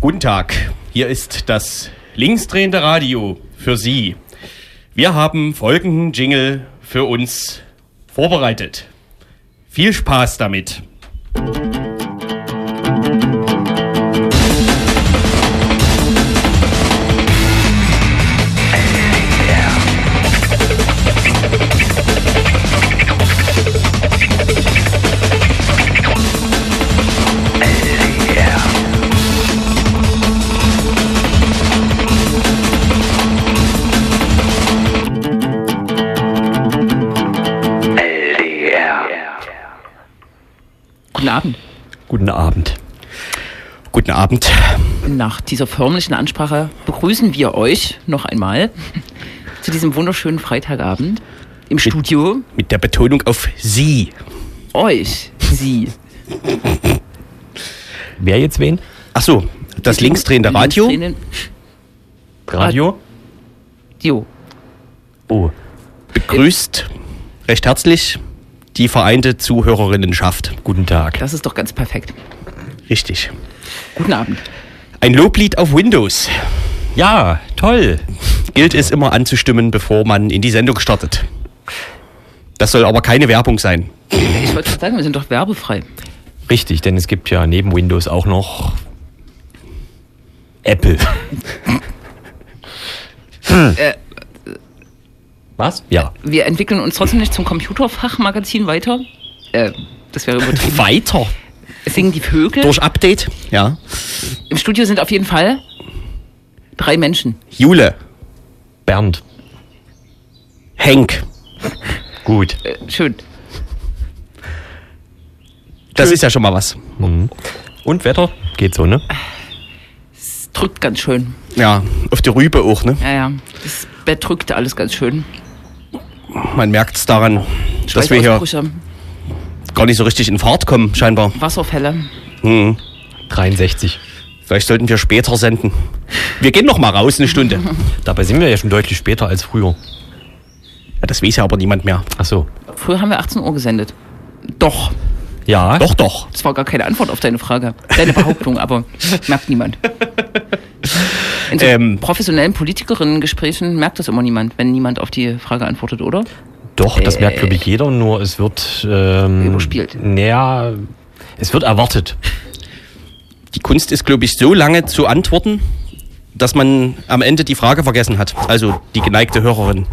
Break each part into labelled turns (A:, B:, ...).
A: Guten Tag, hier ist das linksdrehende Radio für Sie. Wir haben folgenden Jingle für uns vorbereitet. Viel Spaß damit.
B: Guten Abend. Nach dieser förmlichen Ansprache begrüßen wir euch noch einmal zu diesem wunderschönen Freitagabend im Studio.
A: Mit der Betonung auf Sie.
B: Euch, Sie.
C: Wer jetzt wen?
A: Ach so, das linksdrehende Radio.
C: Radio?
B: Radio.
C: Oh.
A: begrüßt recht herzlich die vereinte Zuhörerinnenschaft.
C: Guten Tag.
B: Das ist doch ganz perfekt.
A: Richtig.
B: Guten Abend.
A: Ein Loblied auf Windows.
C: Ja, toll.
A: Gilt es immer anzustimmen, bevor man in die Sendung startet. Das soll aber keine Werbung sein.
B: Ich wollte gerade sagen, wir sind doch werbefrei.
C: Richtig, denn es gibt ja neben Windows auch noch Apple.
B: Äh,
C: Was? Ja.
B: wir entwickeln uns trotzdem nicht zum Computerfachmagazin weiter. Äh, das wäre übertrieben.
A: Weiter.
B: Singen die Vögel.
A: Durch Update. Ja.
B: Im Studio sind auf jeden Fall drei Menschen.
A: Jule.
C: Bernd.
A: Henk.
C: Gut.
B: Äh, schön.
A: Das ist ja schon mal was.
C: Mhm. Und Wetter? Geht so, ne?
B: Es drückt ganz schön.
A: Ja, auf die Rübe auch, ne?
B: Ja, ja. Das Bett drückt alles ganz schön.
A: Man merkt es daran, dass wir hier gar nicht so richtig in Fahrt kommen, scheinbar.
B: Wasserfälle.
A: Hm.
C: 63.
A: Vielleicht sollten wir später senden. Wir gehen noch mal raus eine Stunde.
C: Dabei sind wir ja schon deutlich später als früher.
A: Ja, das weiß ja aber niemand mehr.
C: Ach so.
B: Früher haben wir 18 Uhr gesendet. Doch.
C: Ja.
A: Doch, doch.
B: Das war gar keine Antwort auf deine Frage. Deine Behauptung, aber merkt niemand. In so
A: Ähm.
B: professionellen Politikerinnen-Gesprächen merkt das immer niemand, wenn niemand auf die Frage antwortet, oder?
C: Doch, das merkt glaube ich jeder, nur es wird ähm,
B: Überspielt.
C: Naja, es wird erwartet.
A: Die Kunst ist, glaube ich, so lange zu antworten, dass man am Ende die Frage vergessen hat. Also die geneigte Hörerin.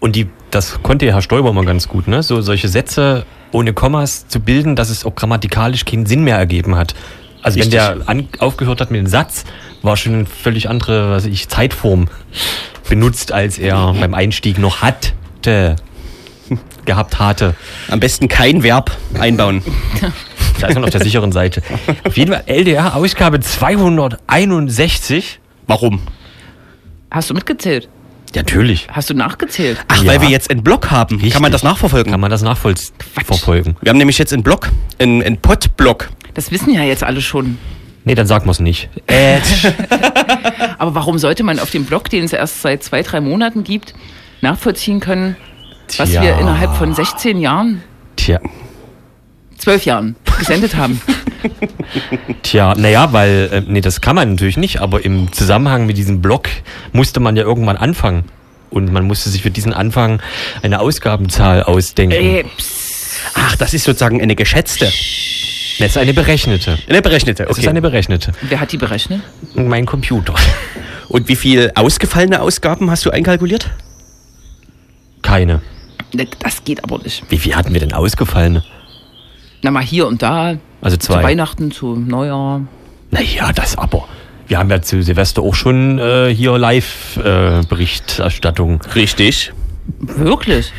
C: Und die, das konnte Herr Stoiber mal ganz gut, ne? So solche Sätze ohne Kommas zu bilden, dass es auch grammatikalisch keinen Sinn mehr ergeben hat. Also
A: Richtig.
C: wenn der an, aufgehört hat mit dem Satz, war schon eine völlig andere, was ich, Zeitform benutzt, als er beim Einstieg noch hatte, gehabt hatte.
A: Am besten kein Verb einbauen.
C: Da ist man auf der sicheren Seite. Auf jeden Fall LDR Ausgabe 261.
A: Warum?
B: Hast du mitgezählt?
C: Natürlich.
B: Hast du nachgezählt?
A: Ach,
C: Ja.
A: weil wir jetzt einen Blog haben.
C: Richtig.
A: Kann man das nachverfolgen?
C: Kann man das nachverfolgen?
A: Wir haben nämlich jetzt einen Blog, einen, einen Pod-Blog.
B: Das wissen ja jetzt alle schon.
C: Nee, dann sagen wir es nicht.
A: Äh,
B: Aber warum sollte man auf dem Blog, den es erst seit zwei, drei Monaten gibt, nachvollziehen können, was
C: Tja.
B: wir innerhalb von 16 Jahren,
C: Tja,
B: 12 Jahren gesendet haben?
C: tja, naja, weil, äh, nee, das kann man natürlich nicht, aber im Zusammenhang mit diesem Blog musste man ja irgendwann anfangen. Und man musste sich für diesen Anfang eine Ausgabenzahl ausdenken.
B: Ey, psst.
A: ach, das ist sozusagen eine geschätzte.
C: Das ist eine berechnete.
A: Eine berechnete,
C: Das ist
A: okay.
C: eine berechnete.
B: Wer hat die berechnet?
C: Mein Computer.
A: Und wie viel ausgefallene Ausgaben hast du einkalkuliert?
C: Keine.
B: Das geht aber nicht.
C: Wie viel hatten wir denn ausgefallene?
B: Na mal hier und da,
C: Also
B: zu
C: zwei.
B: Weihnachten, zu Neujahr.
C: Naja, das aber. Wir haben ja zu Silvester auch schon äh, hier Live-Berichterstattung.
A: Richtig.
B: Wirklich?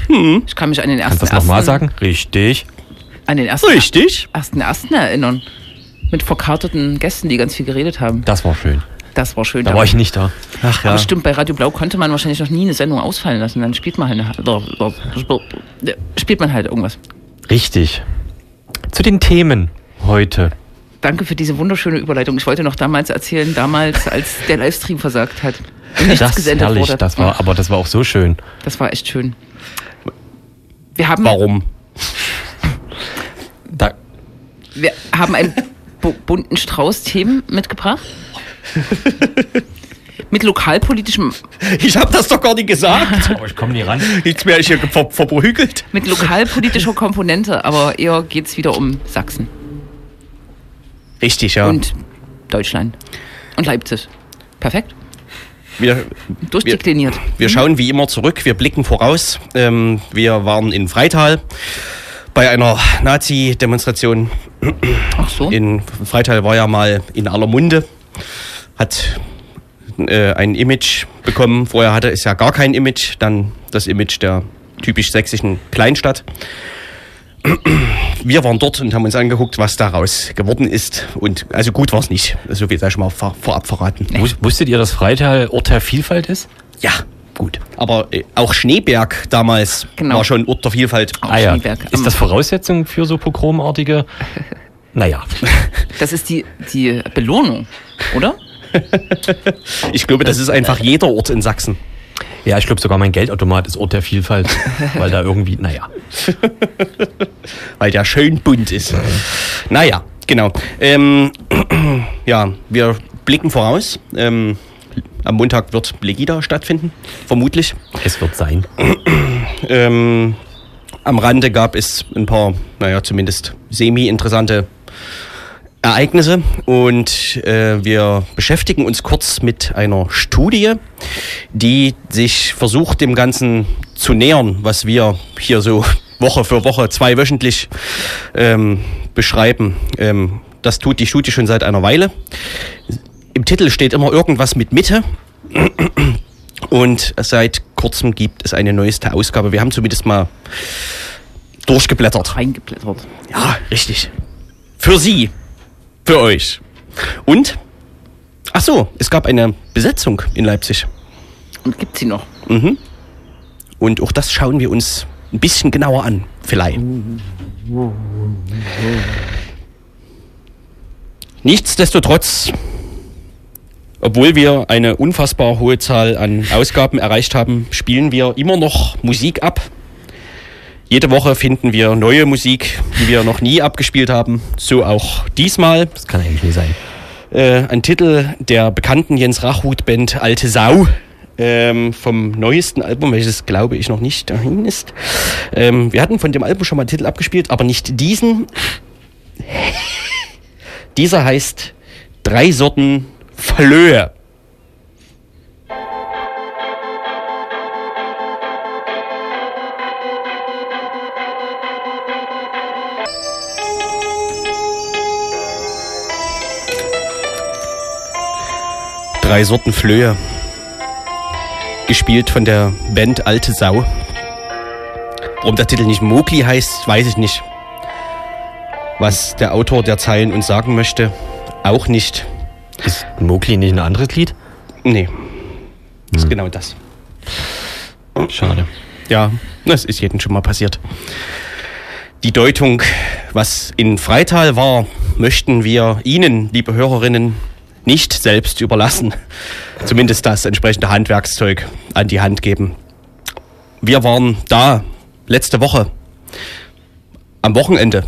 B: Ich kann mich an den ersten
C: Kannst du das nochmal sagen? Richtig.
B: An den ersten,
A: Richtig.
B: ersten ersten erinnern. Mit verkarteten Gästen, die ganz viel geredet haben.
C: Das war schön.
B: Das war schön.
C: Da war ich nicht da.
A: Ach ja.
B: Aber stimmt, bei Radio Blau konnte man wahrscheinlich noch nie eine Sendung ausfallen lassen. Dann spielt man halt, eine, oder, spielt man halt irgendwas.
C: Richtig. Zu den Themen heute.
B: Danke für diese wunderschöne Überleitung. Ich wollte noch damals erzählen, damals, als der Livestream versagt hat. Nichts
C: Das ist
B: gesendet
C: herrlich.
B: wurde.
C: Das war, aber das war auch so schön.
B: das war echt schön. Wir haben,
A: Warum?
C: Da,
B: wir haben ein bu bunten Strauß-Themen mitgebracht. Mit lokalpolitischem,
A: Ich habe das doch gar nicht gesagt.
C: Aber ich komme nie ran.
A: Jetzt werde ich hier ver verprügelt.
B: mit lokalpolitischer Komponente, aber eher geht's wieder um Sachsen
A: Richtig, ja.
B: und Deutschland und Leipzig. Perfekt.
A: wir,
B: Durchdekliniert.
A: wir schauen wie immer zurück, wir blicken voraus. Ähm, wir waren in Freital bei einer Nazi-Demonstration.
B: Ach so.
A: In Freital war ja mal in aller Munde, hat äh, ein Image bekommen. Vorher hatte es ja gar kein Image, dann das Image der typisch sächsischen Kleinstadt. Wir waren dort und haben uns angeguckt, was daraus geworden ist. Und also gut war es nicht. So viel sei schon mal vor, vorab verraten.
C: Wus- Wusstet ihr, dass Freital Ort der Vielfalt ist?
A: Ja, gut. Aber äh, auch Schneeberg damals
B: Genau.
A: war schon Ort der Vielfalt.
B: Auch
C: Ah ja.
B: Schneeberg.
C: Ist das Voraussetzung für so pogromartige? Naja.
B: Das ist die, die Belohnung, oder?
A: Ich glaube, das ist einfach jeder Ort in Sachsen.
C: Ja, ich glaube sogar mein Geldautomat ist Ort der Vielfalt, weil da irgendwie, naja.
A: weil der schön bunt ist. Naja, genau. Ähm, ja, wir blicken voraus. Ähm, am Montag wird Legida stattfinden, vermutlich.
C: Es wird sein.
A: Ähm, am Rande gab es ein paar, naja, zumindest semi-interessante Ereignisse und äh, wir beschäftigen uns kurz mit einer Studie, die sich versucht, dem Ganzen zu nähern, was wir hier so Woche für Woche, zweiwöchentlich ähm, beschreiben. Ähm, das tut die Studie schon seit einer Weile. Im Titel steht immer irgendwas mit Mitte. Und seit kurzem gibt es eine neueste Ausgabe. Wir haben zumindest mal durchgeblättert.
B: Reingeblättert.
A: Ja, richtig. Für Sie. Für euch. Und? Ach so, es gab eine Besetzung in Leipzig.
B: Und gibt sie noch?
A: Mhm. Und auch das schauen wir uns ein bisschen genauer an, vielleicht. Nichtsdestotrotz, obwohl wir eine unfassbar hohe Zahl an Ausgaben erreicht haben, spielen wir immer noch Musik ab. Jede Woche finden wir neue Musik, die wir noch nie abgespielt haben. So auch diesmal.
C: Das kann eigentlich nie sein.
A: Äh, ein Titel der bekannten Jens Rachut-Band Alte Sau. Ähm, vom neuesten Album, welches glaube ich noch nicht dahin ist. Ähm, wir hatten von dem Album schon mal einen Titel abgespielt, aber nicht diesen. Dieser heißt Drei Sorten Flöhe. Drei Sorten Flöhe. Gespielt von der Band Alte Sau. Warum der Titel nicht Mogli heißt, weiß ich nicht. Was der Autor der Zeilen uns sagen möchte, auch nicht.
C: Ist Mowgli nicht ein anderes Lied?
A: Nee. Das ist genau das.
C: Schade.
A: Ja, das ist jedem schon mal passiert. Die Deutung, was in Freital war, möchten wir Ihnen, liebe Hörerinnen, nicht selbst überlassen. Zumindest das entsprechende Handwerkszeug an die Hand geben. Wir waren da letzte Woche. Am Wochenende.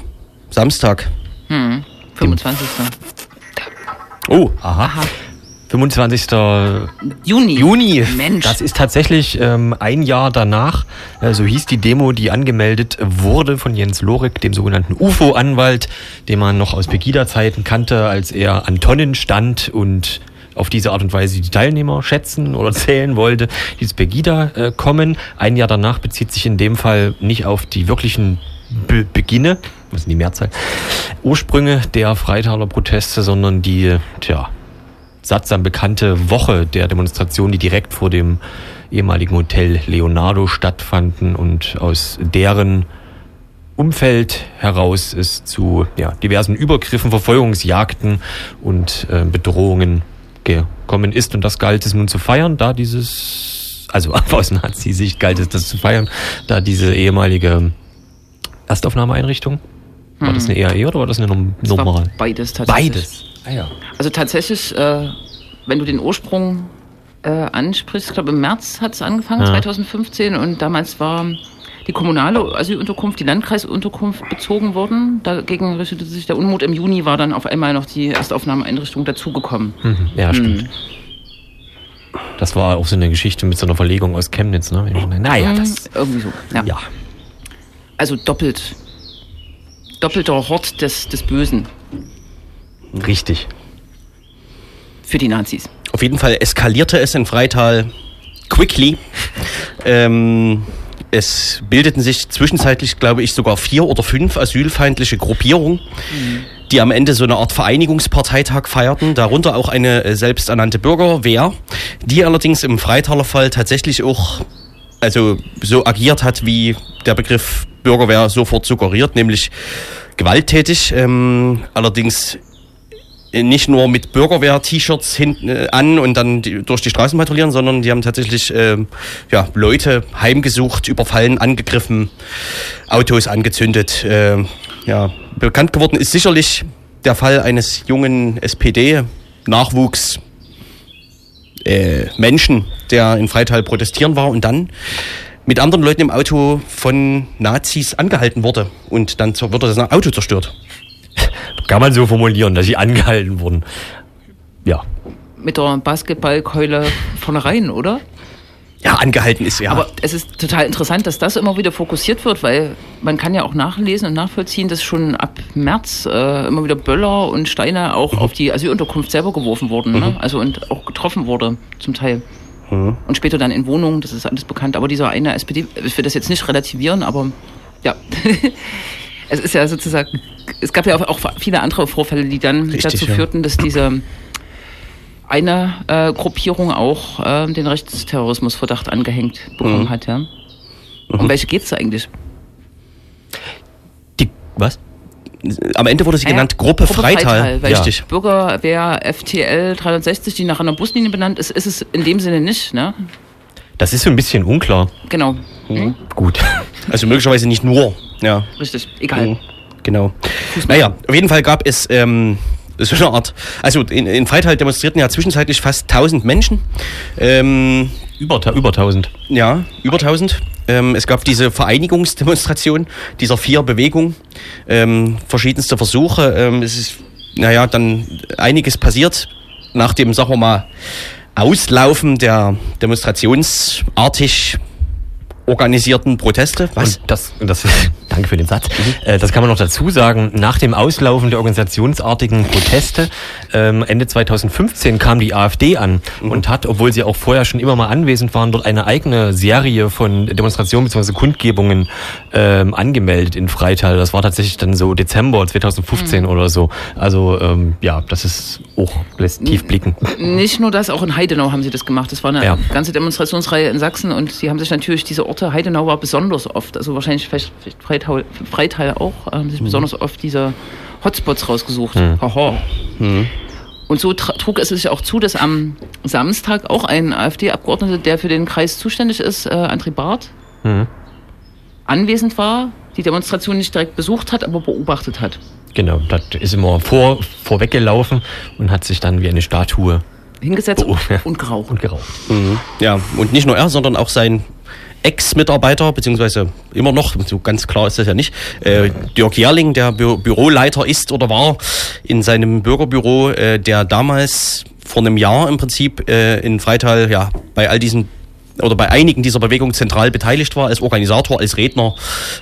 A: Samstag.
B: Hm, 25.
A: Oh,
C: Aha. 25.
B: Juni.
C: Juni.
B: Mensch.
C: Das ist tatsächlich ähm, ein Jahr danach. Äh, so hieß die Demo, die angemeldet wurde von Jens Lorik, dem sogenannten UFO-Anwalt, den man noch aus Pegida-Zeiten kannte, als er an Tonnen stand und auf diese Art und Weise die Teilnehmer schätzen oder zählen wollte, die ins Pegida äh, kommen. Ein Jahr danach bezieht sich in dem Fall nicht auf die wirklichen Be Beginne, was ist die Mehrzahl, Ursprünge der Freitaler Proteste, sondern die, tja, sattsam bekannte Woche der Demonstration, die direkt vor dem ehemaligen Hotel Leonardo stattfanden und aus deren Umfeld heraus es zu ja, diversen Übergriffen, Verfolgungsjagden und äh, Bedrohungen gekommen ist. Und das galt es nun zu feiern, da dieses, also aus Nazi-Sicht galt es das zu feiern, da diese ehemalige Erstaufnahmeeinrichtung, war das eine EAE oder war das eine Num
B: Das war
C: Nummer?
B: beides tatsächlich.
C: Beides. Ah ja.
B: Also tatsächlich, äh, wenn du den Ursprung äh, ansprichst. Ich glaube, im März hat es angefangen,
C: Ja.
B: 2015. Und damals war die kommunale Asylunterkunft, die Landkreisunterkunft bezogen worden. Dagegen richtete sich der Unmut. Im Juni war dann auf einmal noch die Erstaufnahmeeinrichtung dazugekommen.
C: Mhm. Ja, stimmt.
B: Mhm.
C: Das war auch so eine Geschichte mit so einer Verlegung aus Chemnitz, ne? Naja,
B: Mhm,
C: das.
B: Irgendwie so. Ja.
C: Ja.
B: Also doppelt. Doppelter Hort des, des Bösen
C: Richtig.
B: für die Nazis.
A: Auf jeden Fall eskalierte es in Freital quickly. Ähm, es bildeten sich zwischenzeitlich, glaube ich, sogar vier oder fünf asylfeindliche Gruppierungen, die am Ende so eine Art Vereinigungsparteitag feierten, darunter auch eine äh, selbsternannte Bürgerwehr, die allerdings im Freitaler Fall tatsächlich auch also so agiert hat, wie der Begriff Bürgerwehr sofort suggeriert, nämlich gewalttätig, ähm, allerdings nicht nur mit Bürgerwehr-T-Shirts hinten äh, an und dann durch die Straßen patrouillieren, sondern die haben tatsächlich ähm, ja, Leute heimgesucht, überfallen, angegriffen, Autos angezündet. ähm, ja, bekannt geworden ist sicherlich der Fall eines jungen SPD-Nachwuchs äh, Menschen, der in Freital protestieren war und dann mit anderen Leuten im Auto von Nazis angehalten wurde und dann wurde das Auto zerstört.
C: Kann man so formulieren, dass sie angehalten wurden. Ja.
B: Mit der Basketballkeule vornherein, oder?
A: Ja, angehalten ist ja.
B: Aber es ist total interessant, dass das immer wieder fokussiert wird, weil man kann ja auch nachlesen und nachvollziehen, dass schon ab März äh, immer wieder Böller und Steine auch auf die Asylunterkunft selber geworfen wurden, ne? also und auch getroffen wurde zum Teil. Und später dann in Wohnungen, das ist alles bekannt. Aber dieser eine SPD, ich will das jetzt nicht relativieren, aber ja. es ist ja sozusagen, es gab ja auch, viele andere Vorfälle, die dann
A: Richtig,
B: dazu führten, dass diese eine äh, Gruppierung auch äh, den Rechtsterrorismusverdacht angehängt bekommen
A: Mhm.
B: hat, ja. Um welche geht's da eigentlich?
C: Die, was?
A: Am Ende wurde sie
B: Ja,
A: genannt Gruppe, Freital.
B: weil
A: Richtig.
B: Bürgerwehr FTL 360, die nach einer Buslinie benannt ist, ist es in dem Sinne nicht, ne?
C: Das ist so ein bisschen unklar.
B: Genau.
C: Gut.
A: Also möglicherweise nicht nur. Ja.
B: Richtig. Egal.
A: Mhm. Genau. Naja, auf jeden Fall gab es ähm, so eine Art. Also in, in Freital demonstrierten ja zwischenzeitlich fast 1000 Menschen. Ähm,
C: Über, über 1000.
A: ja, über 1000. Ähm, es gab diese Vereinigungsdemonstration dieser vier Bewegungen, ähm, verschiedenste Versuche. Ähm, es ist, naja, dann einiges passiert nach dem, sagen wir mal, Auslaufen der demonstrationsartig organisierten Proteste. Was?
C: Und das, und das, danke für den Satz. Äh, das kann man noch dazu sagen. Nach dem Auslaufen der organisationsartigen Proteste ähm, Ende 2015 kam die AfD an und hat, obwohl sie auch vorher schon immer mal anwesend waren, dort eine eigene Serie von Demonstrationen bzw. Kundgebungen ähm, angemeldet in Freital. Das war tatsächlich dann so Dezember 2015 oder so. Also ähm, ja, das ist auch lässt tief blicken.
B: Nicht nur das, auch in Heidenau haben sie das gemacht. Das war eine
C: Ja.
B: ganze Demonstrationsreihe in Sachsen und sie haben sich natürlich diese Orte, Heidenau war besonders oft, also wahrscheinlich vielleicht, vielleicht Freital, Freital auch, äh, haben sich besonders oft diese Hotspots rausgesucht. Haha. Und so trug es sich auch zu, dass am Samstag auch ein AfD-Abgeordneter, der für den Kreis zuständig ist, äh, André Barth,
C: Mhm.
B: anwesend war, die Demonstration nicht direkt besucht hat, aber beobachtet hat.
C: Genau, das ist immer vor, vorweggelaufen und hat sich dann wie eine Statue
B: Hingesetzt
C: Oh, ja.
B: und geraucht.
C: und geraucht.
A: Mhm. Ja, und nicht nur er, sondern auch sein Ex-Mitarbeiter, beziehungsweise immer noch, so ganz klar ist das ja nicht, äh, Dirk Jährling, der Bü Büroleiter ist oder war in seinem Bürgerbüro, äh, der damals vor einem Jahr im Prinzip äh, in Freital ja bei all diesen oder bei einigen dieser Bewegungen zentral beteiligt war, als Organisator, als Redner,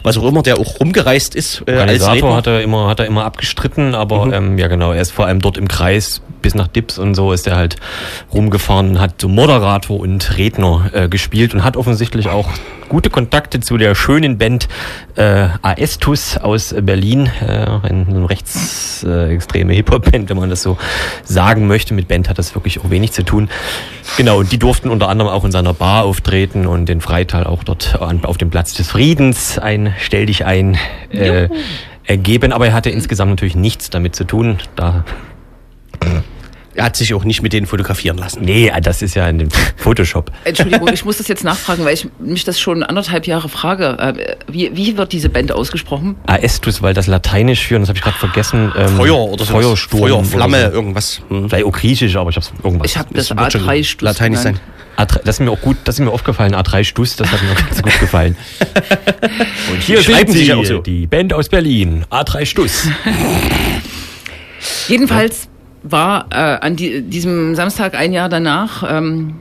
A: was auch immer, der auch rumgereist ist äh, als
C: Organisator
A: Redner.
C: hat er immer, hat er immer abgestritten, aber ähm, ja genau, er ist vor allem dort im Kreis bis nach Dips und so ist er halt rumgefahren und hat so Moderator und Redner äh, gespielt und hat offensichtlich auch gute Kontakte zu der schönen Band äh, Aestus aus Berlin, äh, eine, rechtsextreme Hip-Hop-Band, wenn man das so sagen möchte. Mit Band hat das wirklich auch wenig zu tun. Genau, und die durften unter anderem auch in seiner Bar auftreten und den Freital auch dort an, auf dem Platz des Friedens ein Stell dich ein äh, ergeben. Aber er hatte insgesamt natürlich nichts damit zu tun. Da,
A: Er hat sich auch nicht mit denen fotografieren lassen.
C: nee, das ist ja in dem Photoshop.
B: Entschuldigung, ich muss das jetzt nachfragen, weil ich mich das schon anderthalb Jahre frage. Äh, Wie, wie wird diese Band ausgesprochen?
C: Aestus, weil das Lateinisch für, und das habe ich gerade vergessen. ähm,
A: Feuer oder so.
C: Feuersturm.
A: Feuer, Flamme,
C: Oder so.
A: irgendwas. Hm.
C: Vielleicht auch griechisch, aber ich habe irgendwas.
B: Ich habe das
A: wird schon
B: A3 Stuss
A: Lateinisch
B: genannt.
A: sein.
C: A3, das ist mir auch gut, das ist mir aufgefallen. A3 Stuss, das hat mir auch ganz gut gefallen. Und hier
A: schreiben
C: sie,
A: ja auch so.
C: die Band aus Berlin, A3 Stuss.
B: Jedenfalls war äh, an die, diesem Samstag ein Jahr danach, ähm,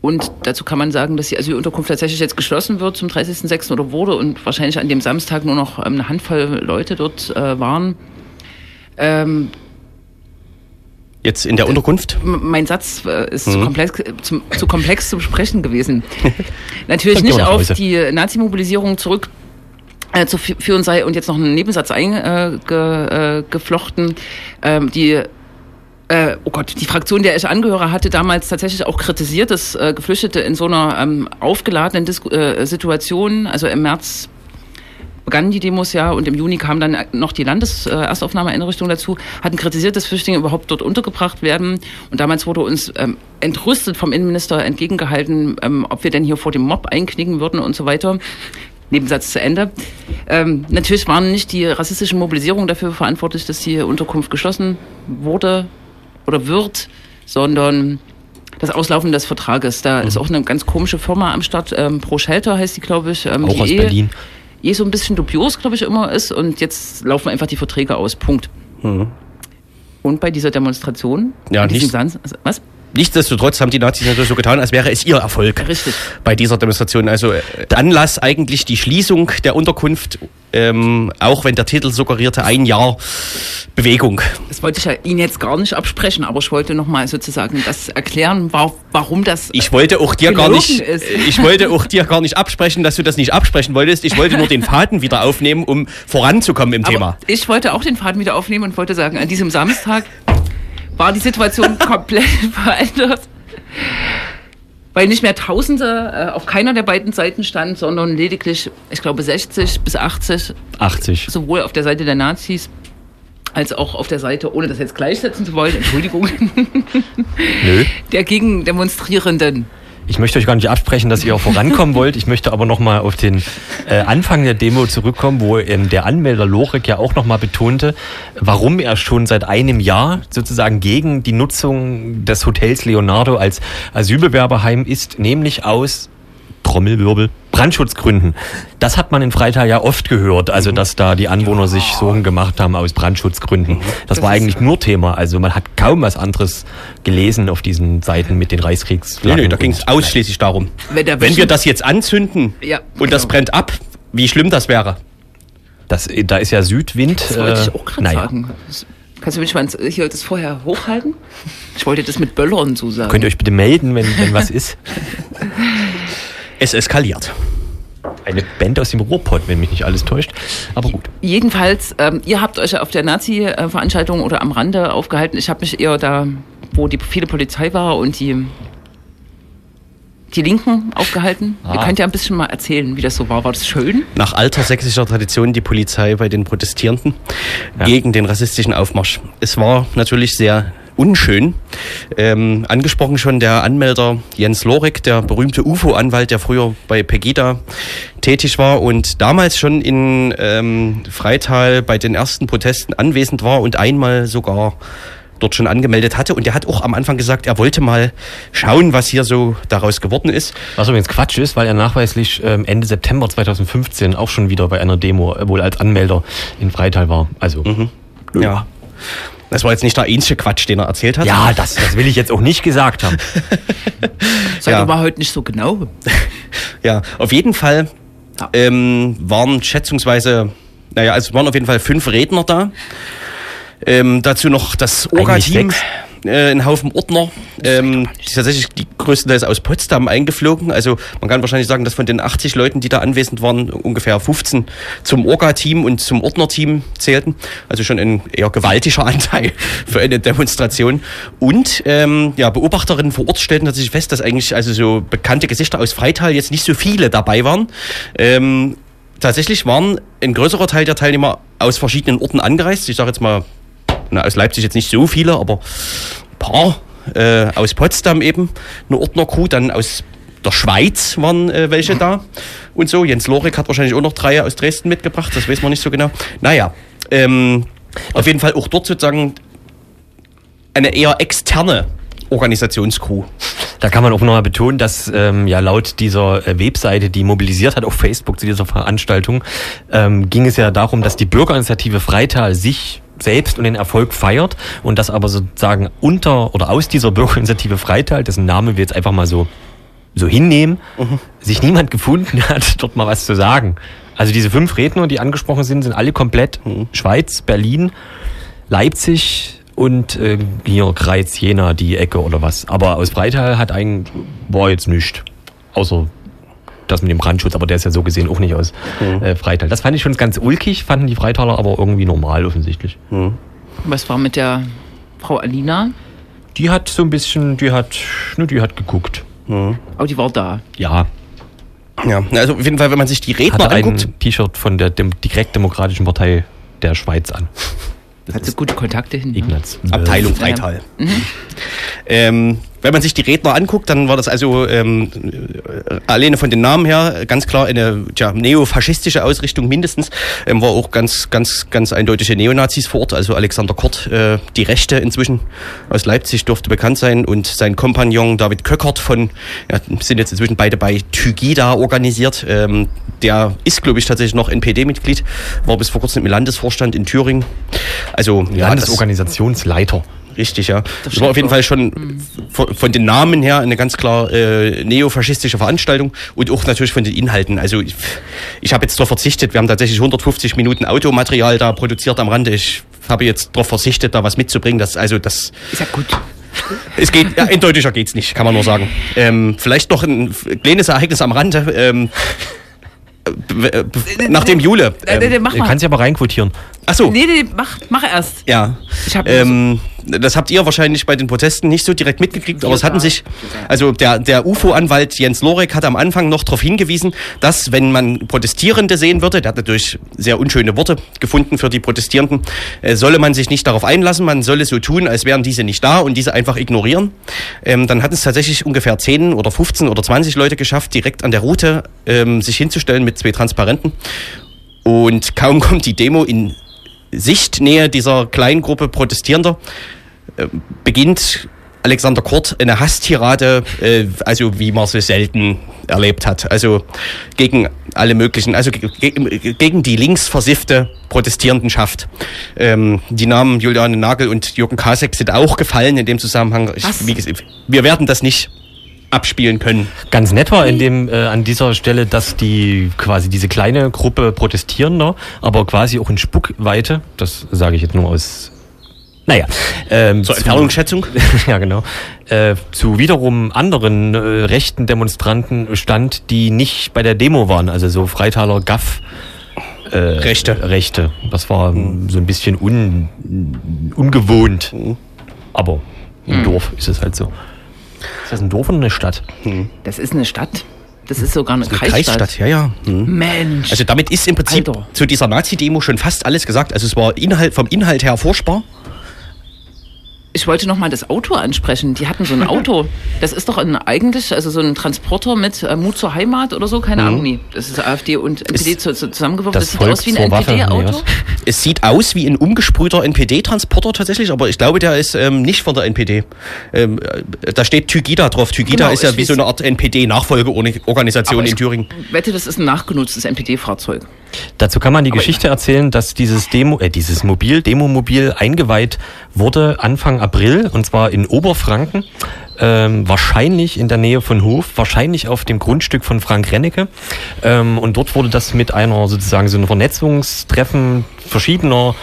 B: und dazu kann man sagen, dass die Asylunterkunft tatsächlich jetzt geschlossen wird zum 30.06. oder wurde und wahrscheinlich an dem Samstag nur noch ähm, eine Handvoll Leute dort äh, waren. Ähm,
A: Jetzt in der Unterkunft?
B: mein Satz äh, ist
A: Mhm.
B: zu, komplex, zum, zu komplex zum Sprechen gewesen. Natürlich nicht auf
C: Hause.
B: die Nazi-Mobilisierung zurück äh, zu fü- führen sei und jetzt noch einen Nebensatz eingeflochten. Äh, ge, äh, ähm, die äh, oh Gott, die Fraktion, der ich angehöre, hatte damals tatsächlich auch kritisiert, dass äh, Geflüchtete in so einer ähm, aufgeladenen Disku äh, Situation, also im März begannen die Demos ja und im Juni kam dann noch die Landeserstaufnahmeeinrichtung dazu, hatten kritisiert, dass Flüchtlinge überhaupt dort untergebracht werden. Und damals wurde uns ähm, entrüstet vom Innenminister entgegengehalten, ähm, ob wir denn hier vor dem Mob einknicken würden und so weiter. Nebensatz zu Ende. Ähm, natürlich waren nicht die rassistischen Mobilisierungen dafür verantwortlich, dass die Unterkunft geschlossen wurde oder wird, sondern das Auslaufen des Vertrages. Da ist auch eine ganz komische Firma am Start, ähm, Pro Shelter heißt die, glaube ich. Ähm,
C: Auch
B: die
C: aus
B: eh-
C: Berlin.
B: eh so ein bisschen dubios, glaube ich, immer ist. Und jetzt laufen einfach die Verträge aus. Punkt. Und bei dieser Demonstration?
A: Ja, nicht-
B: Sans was?
A: Nichtsdestotrotz haben die Nazis natürlich so getan, als wäre es ihr Erfolg
B: Richtig.
A: bei dieser Demonstration. Also äh, Anlass eigentlich die Schließung der Unterkunft, ähm, auch wenn der Titel suggerierte, ein Jahr Bewegung.
B: Das wollte ich ja Ihnen jetzt gar nicht absprechen, aber ich wollte nochmal sozusagen das erklären, wa- warum das.
A: Ich wollte auch dir gar nicht,
B: ist.
A: ich wollte auch dir gar nicht absprechen, dass du das nicht absprechen wolltest. Ich wollte nur den Faden wieder aufnehmen, um voranzukommen im Thema.
B: aber ich wollte auch den Faden wieder aufnehmen und wollte sagen, an diesem Samstag war die Situation komplett verändert. Weil nicht mehr Tausende äh, auf keiner der beiden Seiten stand, sondern lediglich, ich glaube, 60 bis 80
C: 80.
B: sowohl auf der Seite der Nazis als auch auf der Seite, ohne das jetzt gleichsetzen zu wollen, Entschuldigung,
C: Nö.
B: der Gegendemonstrierenden.
C: Ich möchte euch gar nicht absprechen, dass ihr auch vorankommen wollt. Ich möchte aber nochmal auf den äh, Anfang der Demo zurückkommen, wo ähm, der Anmelder Lorek ja auch nochmal betonte, warum er schon seit einem Jahr sozusagen gegen die Nutzung des Hotels Leonardo als Asylbewerberheim ist, nämlich aus Trommelwirbel, Brandschutzgründen. Das hat man in Freital ja oft gehört, also dass da die Anwohner sich Sorgen gemacht haben aus Brandschutzgründen. Das, war
B: Das ist-
C: eigentlich nur Thema. Also man hat kaum was anderes gelesen auf diesen Seiten mit den
A: Nö,
C: Reichskriegsflaggen.
A: nö, da ging es ausschließlich darum.
B: Wenn der
A: Wenn wir das jetzt anzünden
B: Ja,
A: und das
B: genau.
A: brennt ab, wie schlimm das wäre.
C: Das, da ist ja Südwind.
B: Das wollte
C: äh,
B: ich auch gerade
C: naja.
B: sagen. Das- Kannst du mich mal hier das vorher hochhalten? Ich wollte das mit Böllern so sagen.
C: Könnt ihr euch bitte melden, wenn, wenn was ist?
A: Es eskaliert.
C: Eine Band aus dem Ruhrpott, wenn mich nicht alles täuscht. Aber gut.
B: Jedenfalls, ähm, ihr habt euch auf der Nazi-Veranstaltung oder am Rande aufgehalten. Ich habe mich eher da, wo die viele Polizei war und die, die Linken aufgehalten. Ihr
C: Ah.
B: könnt ja ein bisschen mal erzählen, wie das so war. War das schön?
A: Nach alter sächsischer Tradition die Polizei bei den Protestierenden
C: Ja.
A: gegen den rassistischen Aufmarsch. Es war natürlich sehr unschön. Ähm, angesprochen schon der Anmelder Jens Lorek, der berühmte UFO-Anwalt, der früher bei Pegida tätig war und damals schon in ähm, Freital bei den ersten Protesten anwesend war und einmal sogar dort schon angemeldet hatte. Und der hat auch am Anfang gesagt, er wollte mal schauen, was hier so daraus geworden ist.
C: Was übrigens Quatsch ist, weil er nachweislich ähm, Ende September 2015 auch schon wieder bei einer Demo äh, wohl als Anmelder in Freital war. Also.
A: Ja. Das war jetzt nicht der einzige Quatsch, den er erzählt hat.
C: Ja, das, das will ich jetzt auch nicht gesagt haben.
B: Seid
A: Ja.
B: aber heute nicht so genau.
A: Ja, auf jeden Fall
B: Ja.
A: ähm, waren schätzungsweise, naja, also es waren auf jeden Fall fünf Redner da. Ähm, dazu noch das Orga-Team. Äh, ein Haufen Ordner, ähm, die tatsächlich die größtenteils aus Potsdam eingeflogen. Also man kann wahrscheinlich sagen, dass von den 80 Leuten, die da anwesend waren, ungefähr 15 zum Orga-Team und zum Ordner-Team zählten. Also schon ein eher gewaltiger Anteil für eine Demonstration. Und ähm, ja, Beobachterinnen vor Ort stellten tatsächlich fest, dass eigentlich also so bekannte Gesichter aus Freital jetzt nicht so viele dabei waren. Ähm, tatsächlich waren ein größerer Teil der Teilnehmer aus verschiedenen Orten angereist. Ich sage jetzt mal, na, aus Leipzig jetzt nicht so viele, aber ein paar. Äh, aus Potsdam eben eine Ordnercrew, dann aus der Schweiz waren äh, welche da und so. Jens Lorek hat wahrscheinlich auch noch drei aus Dresden mitgebracht, das weiß man nicht so genau. Naja, ähm, auf jeden Fall auch dort sozusagen eine eher externe Organisationscrew.
C: Da kann man auch nochmal betonen, dass ähm, ja laut dieser äh, Webseite, die mobilisiert hat auf Facebook zu dieser Veranstaltung, ähm, ging es ja darum, dass die Bürgerinitiative Freital sich selbst und den Erfolg feiert und dass aber sozusagen unter oder aus dieser Bürgerinitiative Freital, dessen Name wir jetzt einfach mal so so hinnehmen, mhm. sich niemand gefunden hat, dort mal was zu sagen. Also diese fünf Redner, die angesprochen sind, sind alle komplett mhm. Schweiz, Berlin, Leipzig und äh, hier Kreuz, Jena, die Ecke oder was. Aber aus Freital hat eigentlich, war jetzt nichts. Außer das mit dem Brandschutz, aber der ist ja so gesehen auch nicht aus mhm. äh, Freital. Das fand ich schon ganz ulkig, fanden die Freitaler aber irgendwie normal offensichtlich. Mhm.
B: Was war mit der Frau Alina?
C: Die hat so ein bisschen, die hat, ne, die hat geguckt.
B: Mhm. Aber die war da.
C: Ja.
A: Ja, also auf jeden Fall, wenn man sich die Redner
C: Hatte
A: anguckt.
C: ein T-Shirt von der Dem Direktdemokratischen Partei der Schweiz an.
B: Das Hat so gute Kontakte hin.
C: Ignaz.
A: Abteilung Freital. Ja. Mhm. Ähm, wenn man sich die Redner anguckt, dann war das also ähm, alleine von den Namen her ganz klar eine tja, neofaschistische Ausrichtung mindestens. Ähm, war auch ganz, ganz, ganz eindeutige Neonazis vor Ort. Also Alexander Kort, äh, die Rechte inzwischen aus Leipzig dürfte bekannt sein und sein Kompagnon David Köckert von, ja, sind jetzt inzwischen beide bei Tygida organisiert. Ähm, der ist, glaube ich, tatsächlich noch NPD-Mitglied, war bis vor kurzem im Landesvorstand in Thüringen. Also
C: ja, Landesorganisationsleiter.
A: Richtig, ja. Das, das war auf jeden Fall schon mhm. von, von, den Namen her eine ganz klar äh, neofaschistische Veranstaltung und auch natürlich von den Inhalten. Also ich, ich habe jetzt darauf verzichtet, wir haben tatsächlich 150 Minuten Automaterial da produziert am Rande. Ich habe jetzt darauf verzichtet, da was mitzubringen. Das, also das
B: ist ja gut.
A: Es geht, ja, eindeutiger geht's nicht, kann man nur sagen. Ähm, vielleicht noch ein kleines Ereignis am Rande. Ähm, nach dem Jule.
C: Ähm, mach mal. Kannst ja aber reinquotieren.
B: Ach so. Nee, nee, mach, mach erst.
A: Ja. Ich hab ähm, das habt ihr wahrscheinlich bei den Protesten nicht so direkt mitgekriegt, aber es hatten sich, also der, der UFO-Anwalt Jens Lorek hat am Anfang noch darauf hingewiesen, dass wenn man Protestierende sehen würde, der hat natürlich sehr unschöne Worte gefunden für die Protestierenden, äh, solle man sich nicht darauf einlassen, man solle so tun, als wären diese nicht da und diese einfach ignorieren. Ähm, dann hatten es tatsächlich ungefähr 10 oder 15 oder 20 Leute geschafft, direkt an der Route ähm, sich hinzustellen mit zwei Transparenten. Und kaum kommt die Demo in Sichtnähe dieser kleinen Gruppe Protestierender äh, beginnt Alexander Kurt eine Hasstirade, äh, also wie man sie selten erlebt hat. Also gegen alle möglichen, also ge gegen die linksversiffte Protestierendenschaft. Ähm, die Namen Juliane Nagel und Jürgen Kasek sind auch gefallen in dem Zusammenhang. Ich, wie, wir werden das nicht abspielen können.
C: Ganz nett war in dem äh, an dieser Stelle, dass die quasi diese kleine Gruppe Protestierender, aber quasi auch in Spuckweite, das sage ich jetzt nur aus naja,
A: ähm, zur Entfernungsschätzung.
C: ja, genau. Äh, zu wiederum anderen äh, rechten Demonstranten stand, die nicht bei der Demo waren, also so Freitaler Gaff.
A: Äh, Rechte.
C: Rechte. Das war mhm. so ein bisschen un, ungewohnt. Mhm. Aber im mhm. Dorf ist es halt so. Ist das ein Dorf oder eine Stadt?
B: Hm. Das ist eine Stadt. Das ist sogar eine, eine Kreisstadt. Kreisstadt.
A: Ja, ja.
B: Hm. Mensch.
A: Also damit ist im Prinzip Alter. zu dieser Nazi-Demo schon fast alles gesagt. Also es war Inhalt, vom Inhalt her forschbar.
B: Ich wollte noch mal das Auto ansprechen. Die hatten so ein Auto. Das ist doch ein, eigentlich also so ein Transporter mit äh, Mut zur Heimat oder so. Keine mhm. Ahnung. Nee. Das ist AfD und NPD zu, zu, zusammengeworfen.
C: Das, das sieht aus wie ein NPD-Auto.
A: Es sieht aus wie ein umgesprühter NPD-Transporter tatsächlich, aber ich glaube, der ist ähm, nicht von der NPD. Ähm, äh, da steht Tygida drauf. Tygida genau, ist ja wie so eine Art NPD-Nachfolgeorganisation in Thüringen.
B: Wette, das ist ein nachgenutztes NPD-Fahrzeug.
C: Dazu kann man die aber Geschichte erzählen, dass dieses Demo, äh, dieses Mobil, Demomobil eingeweiht wurde Anfang April und zwar in Oberfranken. Ähm, wahrscheinlich in der Nähe von Hof, wahrscheinlich auf dem Grundstück von Frank Rennecke. Ähm, und dort wurde das mit einer sozusagen so einem Vernetzungstreffen verschiedener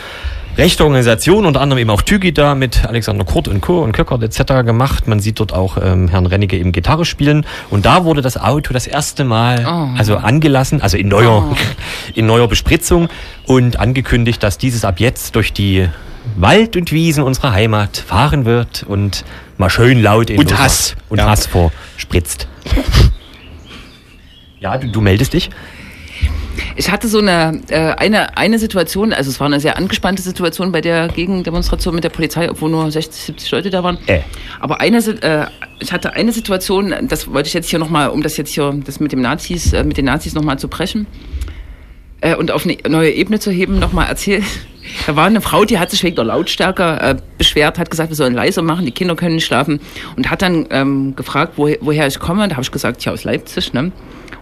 C: rechte Organisationen, unter anderem eben auch Tügida mit Alexander Kurt und Co. und Köckert etc. gemacht. Man sieht dort auch ähm, Herrn Rennecke eben Gitarre spielen. Und da wurde das Auto das erste Mal oh. also angelassen, also in neuer, oh. in neuer Bespritzung und angekündigt, dass dieses ab jetzt durch die Wald und Wiesen unserer Heimat fahren wird und mal schön laut in
A: und Hass
C: und ja. Hass vorspritzt. ja, du, du meldest dich.
B: Ich hatte so eine, äh, eine, eine Situation, also es war eine sehr angespannte Situation bei der Gegendemonstration mit der Polizei, obwohl nur 60, 70 Leute da waren. Äh. Aber eine, äh, ich hatte eine Situation, das wollte ich jetzt hier nochmal, um das jetzt hier, das mit dem Nazis, äh, mit den Nazis nochmal zu brechen äh, und auf eine neue Ebene zu heben, nochmal erzählen. da war eine Frau, die hat sich wegen der Lautstärke äh, beschwert, hat gesagt, wir sollen leiser machen, die Kinder können nicht schlafen und hat dann ähm, gefragt, woher, woher ich komme. Da habe ich gesagt, ja aus Leipzig. Ne?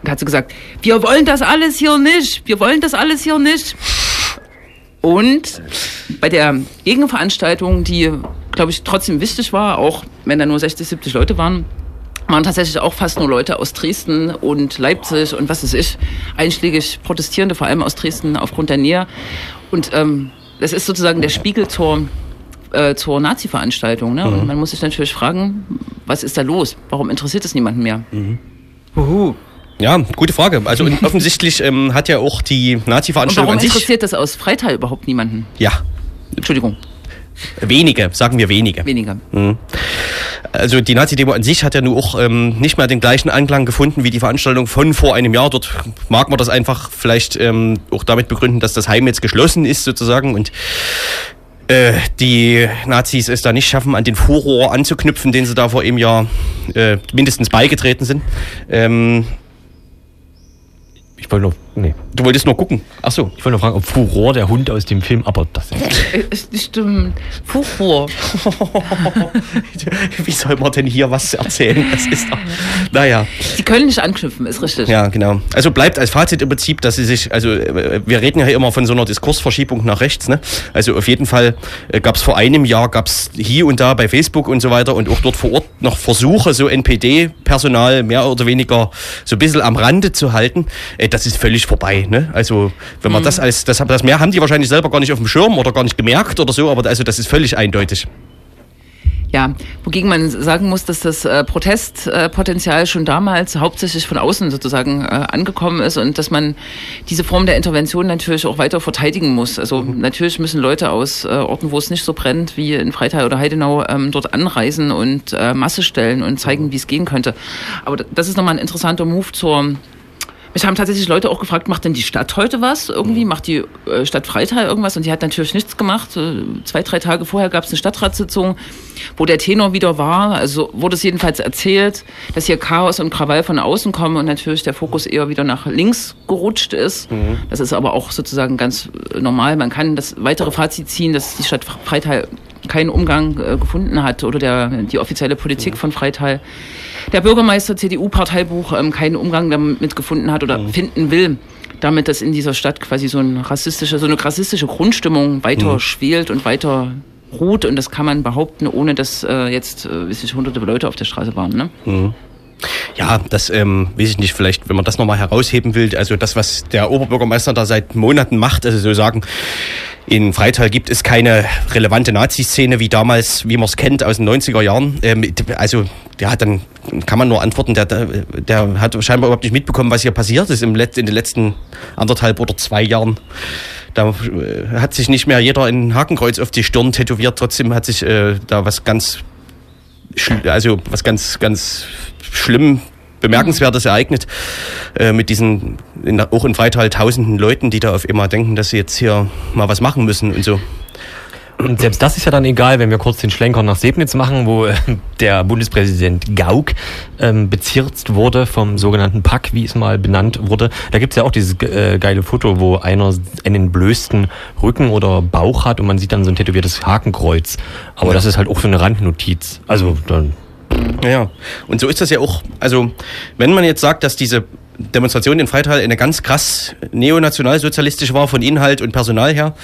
B: Und hat sie gesagt, wir wollen das alles hier nicht, wir wollen das alles hier nicht. Und bei der Gegenveranstaltung, die, glaube ich, trotzdem wichtig war, auch wenn da nur 60, 70 Leute waren, waren tatsächlich auch fast nur Leute aus Dresden und Leipzig und was weiß ich, einschlägig Protestierende, vor allem aus Dresden aufgrund der Nähe. Und ähm, das ist sozusagen der Spiegel zur, äh, zur Nazi-Veranstaltung. Ne? Und man muss sich natürlich fragen, was ist da los? Warum interessiert es niemanden mehr?
A: Uhu. Ja, gute Frage. Also offensichtlich ähm, hat ja auch die Nazi-Veranstaltung an sich.
B: interessiert das aus Freital überhaupt niemanden?
A: Ja,
B: Entschuldigung,
A: wenige, sagen wir wenige.
B: weniger.
A: Also die Nazi-Demo an sich hat ja nur auch ähm, nicht mehr den gleichen Anklang gefunden wie die Veranstaltung von vor einem Jahr. Dort mag man das einfach vielleicht ähm, auch damit begründen, dass das Heim jetzt geschlossen ist sozusagen und äh, die Nazis es da nicht schaffen, an den Furor anzuknüpfen, den sie da vor einem Jahr äh, mindestens beigetreten sind. Ähm,
C: Ich wollte nur, nee.
A: du wolltest nur gucken. Ach so.
C: Ich wollte nur fragen, ob Furor der Hund aus dem Film, aber das
B: es- Stimmt. Furor.
A: Wie soll man denn hier was erzählen? Das ist doch, naja.
B: Sie können nicht anknüpfen, ist richtig.
A: Ja, genau. Also bleibt als Fazit im Prinzip, dass sie sich, also äh, wir reden ja hier immer von so einer Diskursverschiebung nach rechts, ne? Also auf jeden Fall äh, gab es vor einem Jahr, gab es hier und da bei Facebook und so weiter und auch dort vor Ort noch Versuche, so NPD-Personal mehr oder weniger so ein bisschen am Rande zu halten. Äh, das ist völlig vorbei, ne? Also wenn man das als, das, das mehr haben die wahrscheinlich selber gar nicht auf dem Schirm oder gar nicht gemerkt oder so, aber also das ist völlig eindeutig.
B: Ja, wogegen man sagen muss, dass das äh, Protestpotenzial schon damals hauptsächlich von außen sozusagen äh, angekommen ist und dass man diese Form der Intervention natürlich auch weiter verteidigen muss. Also natürlich müssen Leute aus äh, Orten, wo es nicht so brennt, wie in Freital oder Heidenau, ähm, dort anreisen und äh, Masse stellen und zeigen, wie es gehen könnte. Aber das ist nochmal ein interessanter Move zur mich haben tatsächlich Leute auch gefragt, macht denn die Stadt heute was? Irgendwie macht die äh, Stadt Freital irgendwas? Und die hat natürlich nichts gemacht. Äh, zwei, drei Tage vorher gab es eine Stadtratssitzung, wo der Tenor wieder war. Also wurde es jedenfalls erzählt, dass hier Chaos und Krawall von außen kommen und natürlich der Fokus eher wieder nach links gerutscht ist. Das ist aber auch sozusagen ganz äh, normal. Man kann das weitere Fazit ziehen, dass die Stadt Freital keinen Umgang äh, gefunden hat oder der, die offizielle Politik von Freital der Bürgermeister CDU-Parteibuch ähm, keinen Umgang damit gefunden hat oder finden will, damit dass in dieser Stadt quasi so, ein rassistische, so eine rassistische Grundstimmung weiter schwelt und weiter ruht. Und das kann man behaupten, ohne dass äh, jetzt äh, weiß ich, hunderte Leute auf der Straße waren. Ne?
A: Ja, das ähm, weiß ich nicht, vielleicht, wenn man das nochmal herausheben will, also das, was der Oberbürgermeister da seit Monaten macht, also so sagen, in Freital gibt es keine relevante Nazi-Szene wie damals, wie man es kennt aus den 90er Jahren. Ähm, also der hat dann, kann man nur antworten, der, der hat scheinbar überhaupt nicht mitbekommen, was hier passiert ist im Let in den letzten anderthalb oder zwei Jahren. Da äh, hat sich nicht mehr jeder ein Hakenkreuz auf die Stirn tätowiert, trotzdem hat sich äh, da was ganz also was ganz, ganz schlimm bemerkenswertes ereignet äh, mit diesen in, auch in Freital tausenden Leuten, die da auf immer denken, dass sie jetzt hier mal was machen müssen und so.
C: Und selbst das ist ja dann egal, wenn wir kurz den Schlenker nach Sebnitz machen, wo äh, der Bundespräsident Gauck ähm, bezirzt wurde vom sogenannten Pack, wie es mal benannt wurde. Da gibt's ja auch dieses äh, geile Foto, wo einer einen blößten Rücken oder Bauch hat und man sieht dann so ein tätowiertes Hakenkreuz. Aber
A: Ja.
C: das ist halt auch so eine Randnotiz. Also dann
A: Ja, und so ist das ja auch. Also, wenn man jetzt sagt, dass diese Demonstration in Freital eine ganz krass neonationalsozialistische war von Inhalt und Personal her,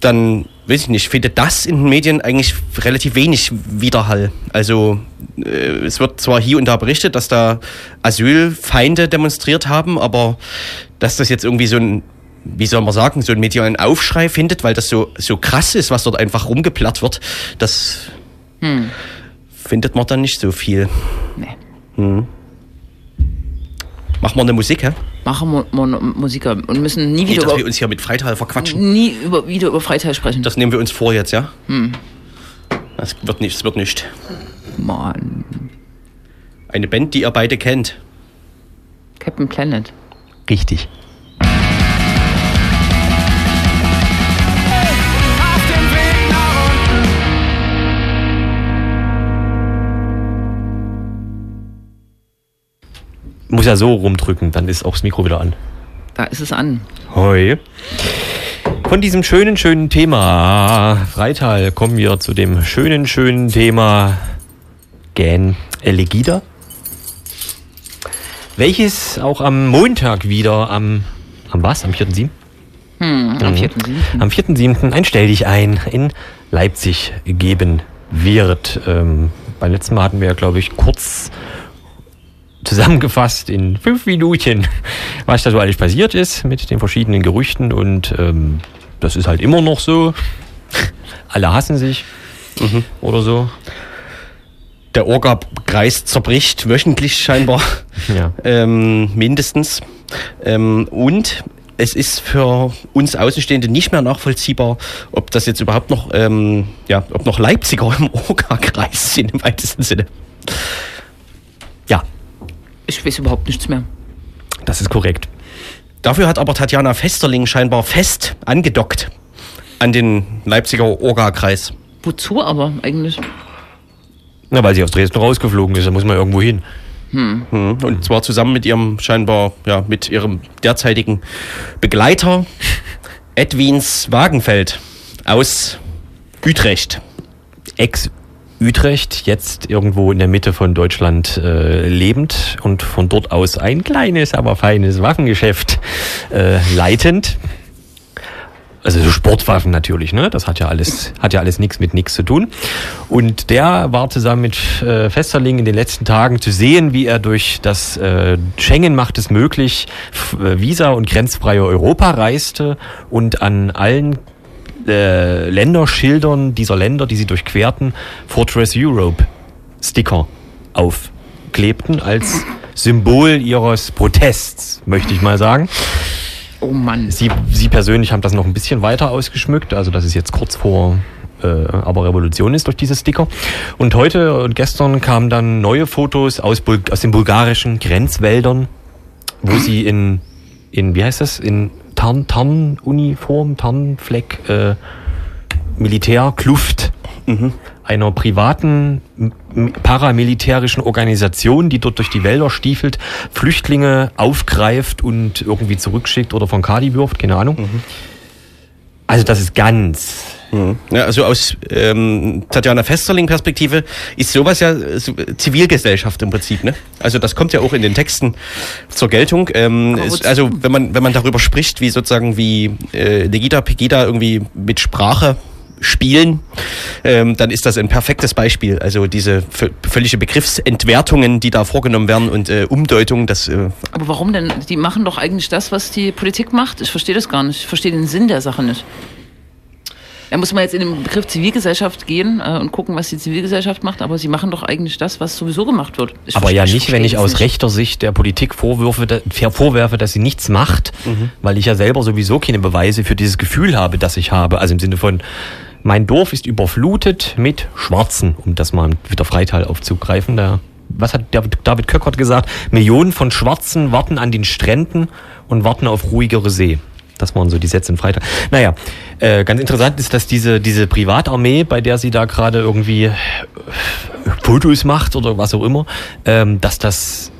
A: dann weiß ich nicht, findet das in den Medien eigentlich relativ wenig Widerhall. Also äh, es wird zwar hier und da berichtet, dass da Asylfeinde demonstriert haben, aber dass das jetzt irgendwie so ein wie soll man sagen, so einen medialen Aufschrei findet, weil das so, so krass ist, was dort einfach rumgeplatt wird, das findet man dann nicht so viel.
B: Nee.
A: Machen wir eine Musik, hä?
B: Machen wir Mo Musiker und müssen nie
A: Nicht,
B: wieder
A: dass wir
B: über,
A: uns hier mit Freital verquatschen.
B: nie über, wieder über Freital sprechen.
A: Das nehmen wir uns vor jetzt, ja? Das wird nicht, das wird nicht.
B: Mann.
A: Eine Band, die ihr beide kennt.
B: Captain Planet.
C: richtig. Muss ja so rumdrücken, dann ist auch das Mikro wieder an.
B: Da ist es an.
C: Hoi. Von diesem schönen, schönen Thema Freital kommen wir zu dem schönen, schönen Thema Gan Elegida. Welches auch am Montag wieder am, am was? Am 4.7.?
B: Hm, am 4.7.
C: Am 4.7. ein Stell dich ein in Leipzig geben wird. Ähm, beim letzten Mal hatten wir ja, glaube ich, kurz zusammengefasst in fünf Minuten, was da so alles passiert ist mit den verschiedenen Gerüchten und ähm, das ist halt immer noch so. Alle hassen sich oder so.
A: Der Orga-Kreis zerbricht wöchentlich scheinbar.
C: Ja.
A: ähm, mindestens. Ähm, und es ist für uns Außenstehende nicht mehr nachvollziehbar, ob das jetzt überhaupt noch, ähm, ja, ob noch Leipziger im Orga-Kreis sind im weitesten Sinne.
B: Ich weiß überhaupt nichts mehr.
C: das ist korrekt.
A: Dafür hat aber Tatjana Festerling scheinbar fest angedockt an den Leipziger Orga-Kreis.
B: Wozu aber eigentlich?
C: Na, weil sie aus Dresden rausgeflogen ist, da muss man irgendwo hin.
A: Mhm. Und zwar zusammen mit ihrem scheinbar, ja, mit ihrem derzeitigen Begleiter Edwins Wagenfeld aus Utrecht.
C: Ex-Utrecht, jetzt irgendwo in der Mitte von Deutschland äh, lebend und von dort aus ein kleines, aber feines Waffengeschäft äh, leitend. Also so Sportwaffen natürlich, ne? Das hat ja alles, hat ja alles nichts mit nichts zu tun. Und der war zusammen mit äh, Festerling in den letzten Tagen zu sehen, wie er durch das äh, Schengen macht es möglich, Visa und grenzfreie Europa reiste und an allen äh, Länderschildern dieser Länder, die sie durchquerten, Fortress Europe Sticker aufklebten als Symbol ihres Protests, möchte ich mal sagen.
B: Oh Mann.
C: Sie, Sie persönlich haben das noch ein bisschen weiter ausgeschmückt, also dass es jetzt kurz vor äh, aber Revolution ist durch diese Sticker. Und heute und gestern kamen dann neue Fotos aus, Bul aus den bulgarischen Grenzwäldern, wo sie in, in wie heißt das, in Tarn, Tarnuniform, Tarnfleck, äh, Militärkluft. Einer privaten paramilitärischen Organisation, die dort durch die Wälder stiefelt, Flüchtlinge aufgreift und irgendwie zurückschickt oder von Kadi wirft, keine Ahnung. Also das ist ganz
A: Ja, also aus ähm, Tatjana Festerling-Perspektive ist sowas ja Zivilgesellschaft im Prinzip, ne? Also das kommt ja auch in den Texten zur Geltung. Ähm,
B: wozu?
A: also wenn man wenn man darüber spricht, wie sozusagen wie äh, Legida Pegida irgendwie mit Sprache spielen, ähm, dann ist das ein perfektes Beispiel. Also diese vö- völlige Begriffsentwertungen, die da vorgenommen werden und äh, Umdeutungen, das äh,
B: Aber warum denn? Die machen doch eigentlich das, was die Politik macht. Ich verstehe das gar nicht. Ich verstehe den Sinn der Sache nicht. Da muss man jetzt in den Begriff Zivilgesellschaft gehen äh, und gucken, was die Zivilgesellschaft macht, aber sie machen doch eigentlich das, was sowieso gemacht wird. Ich
C: Aber ja
B: ich
C: nicht, wenn ich aus rechter Sicht der Politik vorwürfe, da, vorwerfe, dass sie nichts macht, weil ich ja selber sowieso keine Beweise für dieses Gefühl habe, das ich habe. Also im Sinne von, mein Dorf ist überflutet mit Schwarzen, um das mal wieder Freital aufzugreifen. Da, was hat David, David Köckert gesagt? Millionen von Schwarzen warten an den Stränden und warten auf ruhigere See. Das waren so die Sätze in Freitag. Naja, äh, ganz interessant ist, dass diese, diese Privatarmee, bei der sie da gerade irgendwie Fotos macht oder was auch immer, ähm, dass das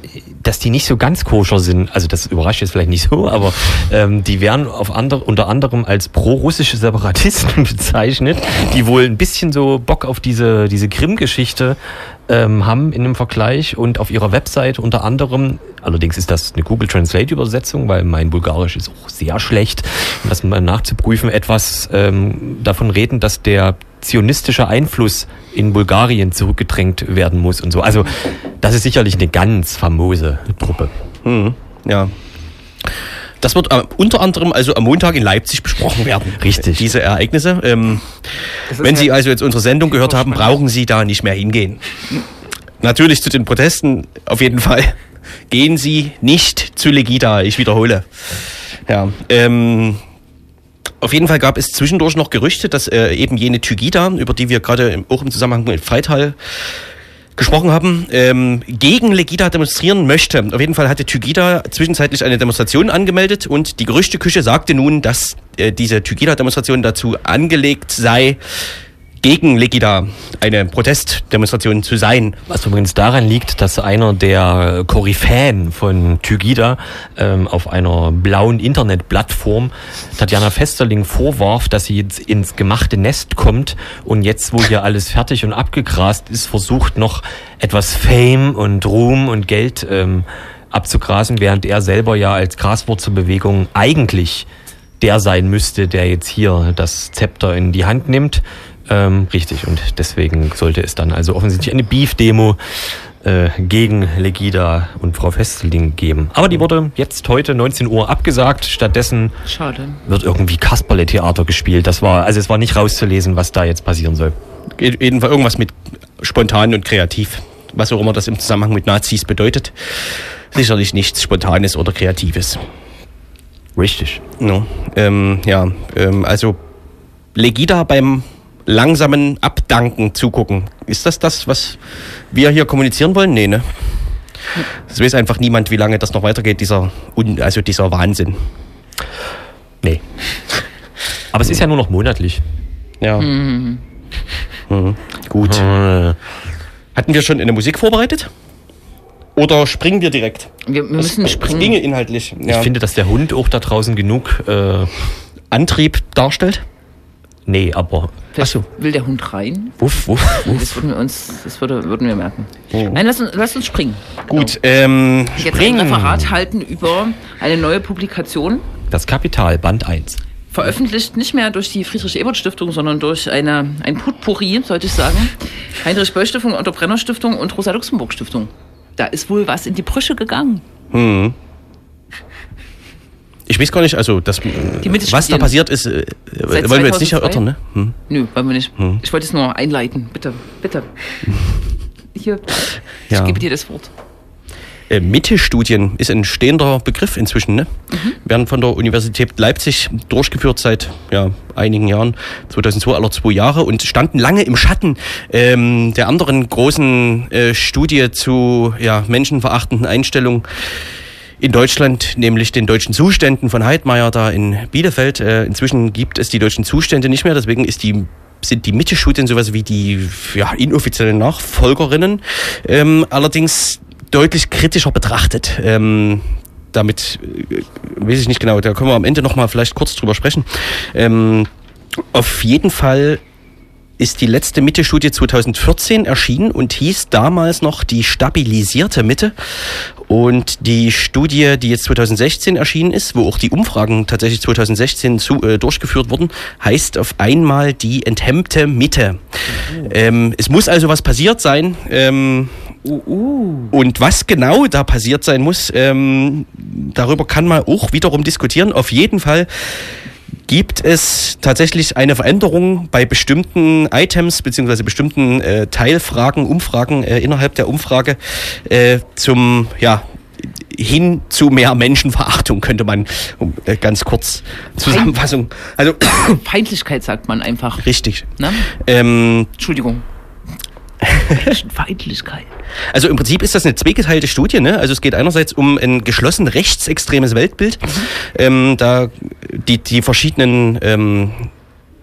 C: dass die nicht so ganz koscher sind, also das überrascht jetzt vielleicht nicht so, aber ähm, die werden auf ander, unter anderem als pro-russische Separatisten bezeichnet, die wohl ein bisschen so Bock auf diese, diese Krim-Geschichte ähm, haben in dem Vergleich und auf ihrer Website unter anderem, allerdings ist das eine Google Translate Übersetzung, weil mein Bulgarisch ist auch sehr schlecht, um das mal nachzuprüfen, etwas ähm, davon reden, dass der zionistische Einfluss in Bulgarien zurückgedrängt werden muss und so. Also das ist sicherlich eine ganz famose Truppe.
A: hm, ja. Das wird äh, unter anderem also am Montag in Leipzig besprochen werden.
C: Richtig.
A: Diese Ereignisse. Ähm, wenn Sie also jetzt unsere Sendung gehört haben, brauchen Sie da nicht mehr hingehen. Natürlich zu den Protesten auf jeden Fall. Gehen Sie nicht zu Legida, ich wiederhole. Ja, ähm, auf jeden Fall gab es zwischendurch noch Gerüchte, dass äh, eben jene Tygida, über die wir gerade auch im Zusammenhang mit Freital gesprochen haben, ähm, gegen Legida demonstrieren möchte. Auf jeden Fall hatte Tygida zwischenzeitlich eine Demonstration angemeldet und die Gerüchteküche sagte nun, dass äh, diese Tygida-Demonstration dazu angelegt sei, gegen Legida eine Protestdemonstration zu sein.
C: Was übrigens daran liegt, dass einer der Koryphäen von Tygida ähm, auf einer blauen Internetplattform Tatjana Festerling vorwarf, dass sie jetzt ins gemachte Nest kommt und jetzt, wo hier alles fertig und abgegrast ist, versucht noch etwas Fame und Ruhm und Geld ähm, abzugrasen, während er selber ja als Graswurzelbewegung eigentlich der sein müsste, der jetzt hier das Zepter in die Hand nimmt. Ähm, richtig, und deswegen sollte es dann also offensichtlich eine Beef-Demo äh, gegen Legida und Frau Festeling geben. Aber die wurde jetzt heute 19 Uhr abgesagt. Stattdessen
B: Schade.
C: wird irgendwie Kasperle-Theater gespielt. Das war, also es war nicht rauszulesen, was da jetzt passieren soll.
A: Jedenfalls irgendwas mit spontan und kreativ. Was auch immer das im Zusammenhang mit Nazis bedeutet. Sicherlich nichts Spontanes oder Kreatives.
C: Richtig.
A: No. Ähm, ja, ähm, also Legida beim langsamen Abdanken zugucken. Ist das das, was wir hier kommunizieren wollen? Nee, ne? Es weiß einfach niemand, wie lange das noch weitergeht, dieser, Un also dieser Wahnsinn.
C: Nee. Aber es ist ja nur noch monatlich.
A: Ja. Mhm. Gut.
C: Äh,
A: Hatten wir schon eine Musik vorbereitet? Oder springen wir direkt?
B: Wir, wir müssen
A: Es
B: springen.
A: ginge inhaltlich.
C: Ich
A: Ja.
C: finde, dass der Hund auch da draußen genug. Äh,
A: Antrieb darstellt.
C: Nee, aber.
B: Vielleicht
A: Ach so.
B: Will der Hund rein?
C: Wuff, wuff, wuff.
B: Das würden wir uns, das würde, würden wir merken.
A: Oh.
B: Nein, lass uns, lass uns springen.
A: Gut, ähm,
B: Jetzt ein Referat halten über eine neue Publikation,
C: Das Kapital, Band 1.
B: veröffentlicht nicht mehr durch die Friedrich-Ebert-Stiftung, sondern durch eine, ein Putpurri, sollte ich sagen. Heinrich-Böll-Stiftung, Otto Brenner-Stiftung und Rosa-Luxemburg-Stiftung. Da ist wohl was in die Brüche gegangen.
A: Ich weiß gar nicht, also das, was da
B: Mittelstudien.
A: passiert ist, äh, wollen wir jetzt nicht
B: 2002?
A: erörtern, ne? Hm.
B: Nö, wollen wir nicht. Ich wollte es nur einleiten. Bitte, bitte. Hier, ich
A: Ja.
B: gebe dir das Wort.
A: Äh, Mitte-Studien ist ein stehender Begriff inzwischen, ne? Werden von der Universität Leipzig durchgeführt seit ja, einigen Jahren, 2002 aller zwei Jahre und standen lange im Schatten ähm, der anderen großen äh, Studie zu ja, menschenverachtenden Einstellungen in Deutschland, nämlich den deutschen Zuständen von Heidmeier da in Bielefeld. Äh, inzwischen gibt es die deutschen Zustände nicht mehr, deswegen ist die sind die Mitte-Studien sowas wie die ja, inoffiziellen Nachfolgerinnen, ähm, allerdings deutlich kritischer betrachtet. Ähm, damit äh, weiß ich nicht genau, da können wir am Ende nochmal vielleicht kurz drüber sprechen. Ähm, auf jeden Fall ist die letzte Mitte-Studie 2014 erschienen und hieß damals noch die stabilisierte Mitte. Und die Studie, die jetzt 2016 erschienen ist, wo auch die Umfragen tatsächlich 2016 zu, äh, durchgeführt wurden, heißt auf einmal die enthemmte Mitte. Ähm, es muss also was passiert sein. Ähm, und was genau da passiert sein muss, ähm, darüber kann man auch wiederum diskutieren. Auf jeden Fall gibt es tatsächlich eine Veränderung bei bestimmten Items beziehungsweise bestimmten äh, Teilfragen, Umfragen äh, innerhalb der Umfrage äh, zum ja hin zu mehr Menschenverachtung könnte man um, äh, ganz kurz Zusammenfassung. Also
B: Feindlichkeit sagt man einfach.
A: richtig.
B: Ne?
A: Ähm,
B: Entschuldigung. Feindlichkeit.
A: Also im Prinzip ist das eine zweigeteilte Studie. Ne? Also es geht einerseits um ein geschlossen rechtsextremes Weltbild. Ähm, da die, die verschiedenen ähm,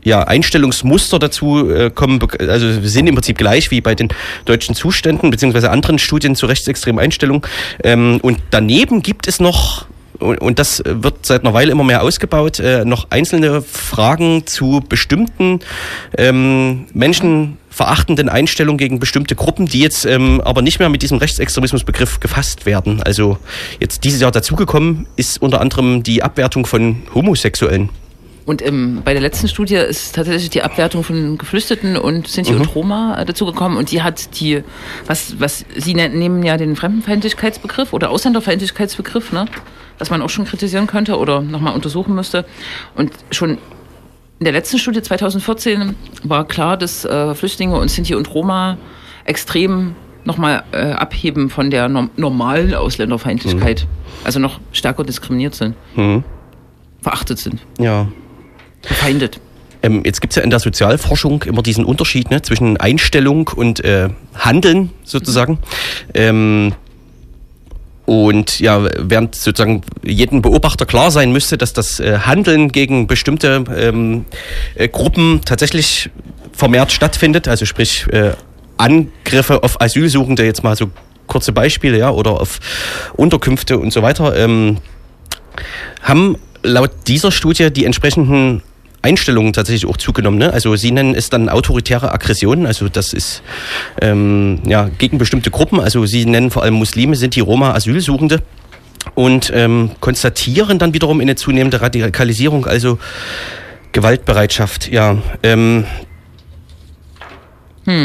A: ja, Einstellungsmuster dazu äh, kommen, also sind im Prinzip gleich wie bei den deutschen Zuständen beziehungsweise anderen Studien zu rechtsextremen Einstellungen. Ähm, und daneben gibt es noch und und das wird seit einer Weile immer mehr ausgebaut, äh, noch einzelne Fragen zu bestimmten ähm, menschenverachtenden Einstellungen gegen bestimmte Gruppen, die jetzt ähm, aber nicht mehr mit diesem Rechtsextremismusbegriff gefasst werden. Also jetzt dieses Jahr dazugekommen ist unter anderem die Abwertung von Homosexuellen.
B: Und ähm, bei der letzten Studie ist tatsächlich die Abwertung von Geflüchteten und Sinti und Roma äh, dazugekommen. Und die hat die, was, was Sie ne- nehmen ja den Fremdenfeindlichkeitsbegriff oder Ausländerfeindlichkeitsbegriff, ne? Was man auch schon kritisieren könnte oder nochmal untersuchen müsste. Und schon in der letzten Studie 2014 war klar, dass äh, Flüchtlinge und Sinti und Roma extrem nochmal äh, abheben von der norm normalen Ausländerfeindlichkeit. Also noch stärker diskriminiert sind,
A: Mhm.
B: verachtet sind,
A: Ja.
B: verfeindet.
A: Ähm, jetzt gibt's ja in der Sozialforschung immer diesen Unterschied ne, zwischen Einstellung und äh, Handeln sozusagen. Ähm, und ja, während sozusagen jedem Beobachter klar sein müsste, dass das äh, Handeln gegen bestimmte ähm, äh, Gruppen tatsächlich vermehrt stattfindet, also sprich äh, Angriffe auf Asylsuchende, jetzt mal so kurze Beispiele, ja, oder auf Unterkünfte und so weiter, ähm, haben laut dieser Studie die entsprechenden Einstellungen tatsächlich auch zugenommen. Ne? Also Sie nennen es dann autoritäre Aggressionen, also das ist ähm, ja, gegen bestimmte Gruppen, also Sie nennen vor allem Muslime, sind die Roma Asylsuchende und ähm, konstatieren dann wiederum eine zunehmende Radikalisierung, also Gewaltbereitschaft, ja. Ähm,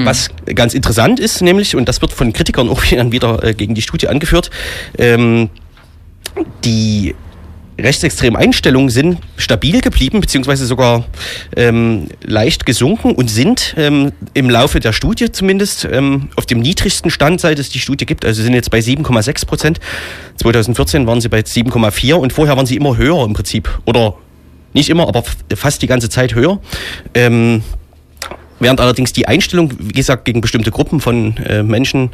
A: Was ganz interessant ist, nämlich, und das wird von Kritikern auch wieder äh, gegen die Studie angeführt, ähm, die rechtsextremen Einstellungen sind stabil geblieben, beziehungsweise sogar ähm, leicht gesunken und sind ähm, im Laufe der Studie zumindest ähm, auf dem niedrigsten Stand, seit es die Studie gibt. Also sind jetzt bei 7,6 Prozent. 2014 waren sie bei 7,4 und vorher waren sie immer höher im Prinzip. Oder nicht immer, aber fast die ganze Zeit höher. Ähm, Während allerdings die Einstellung, wie gesagt, gegen bestimmte Gruppen von äh, Menschen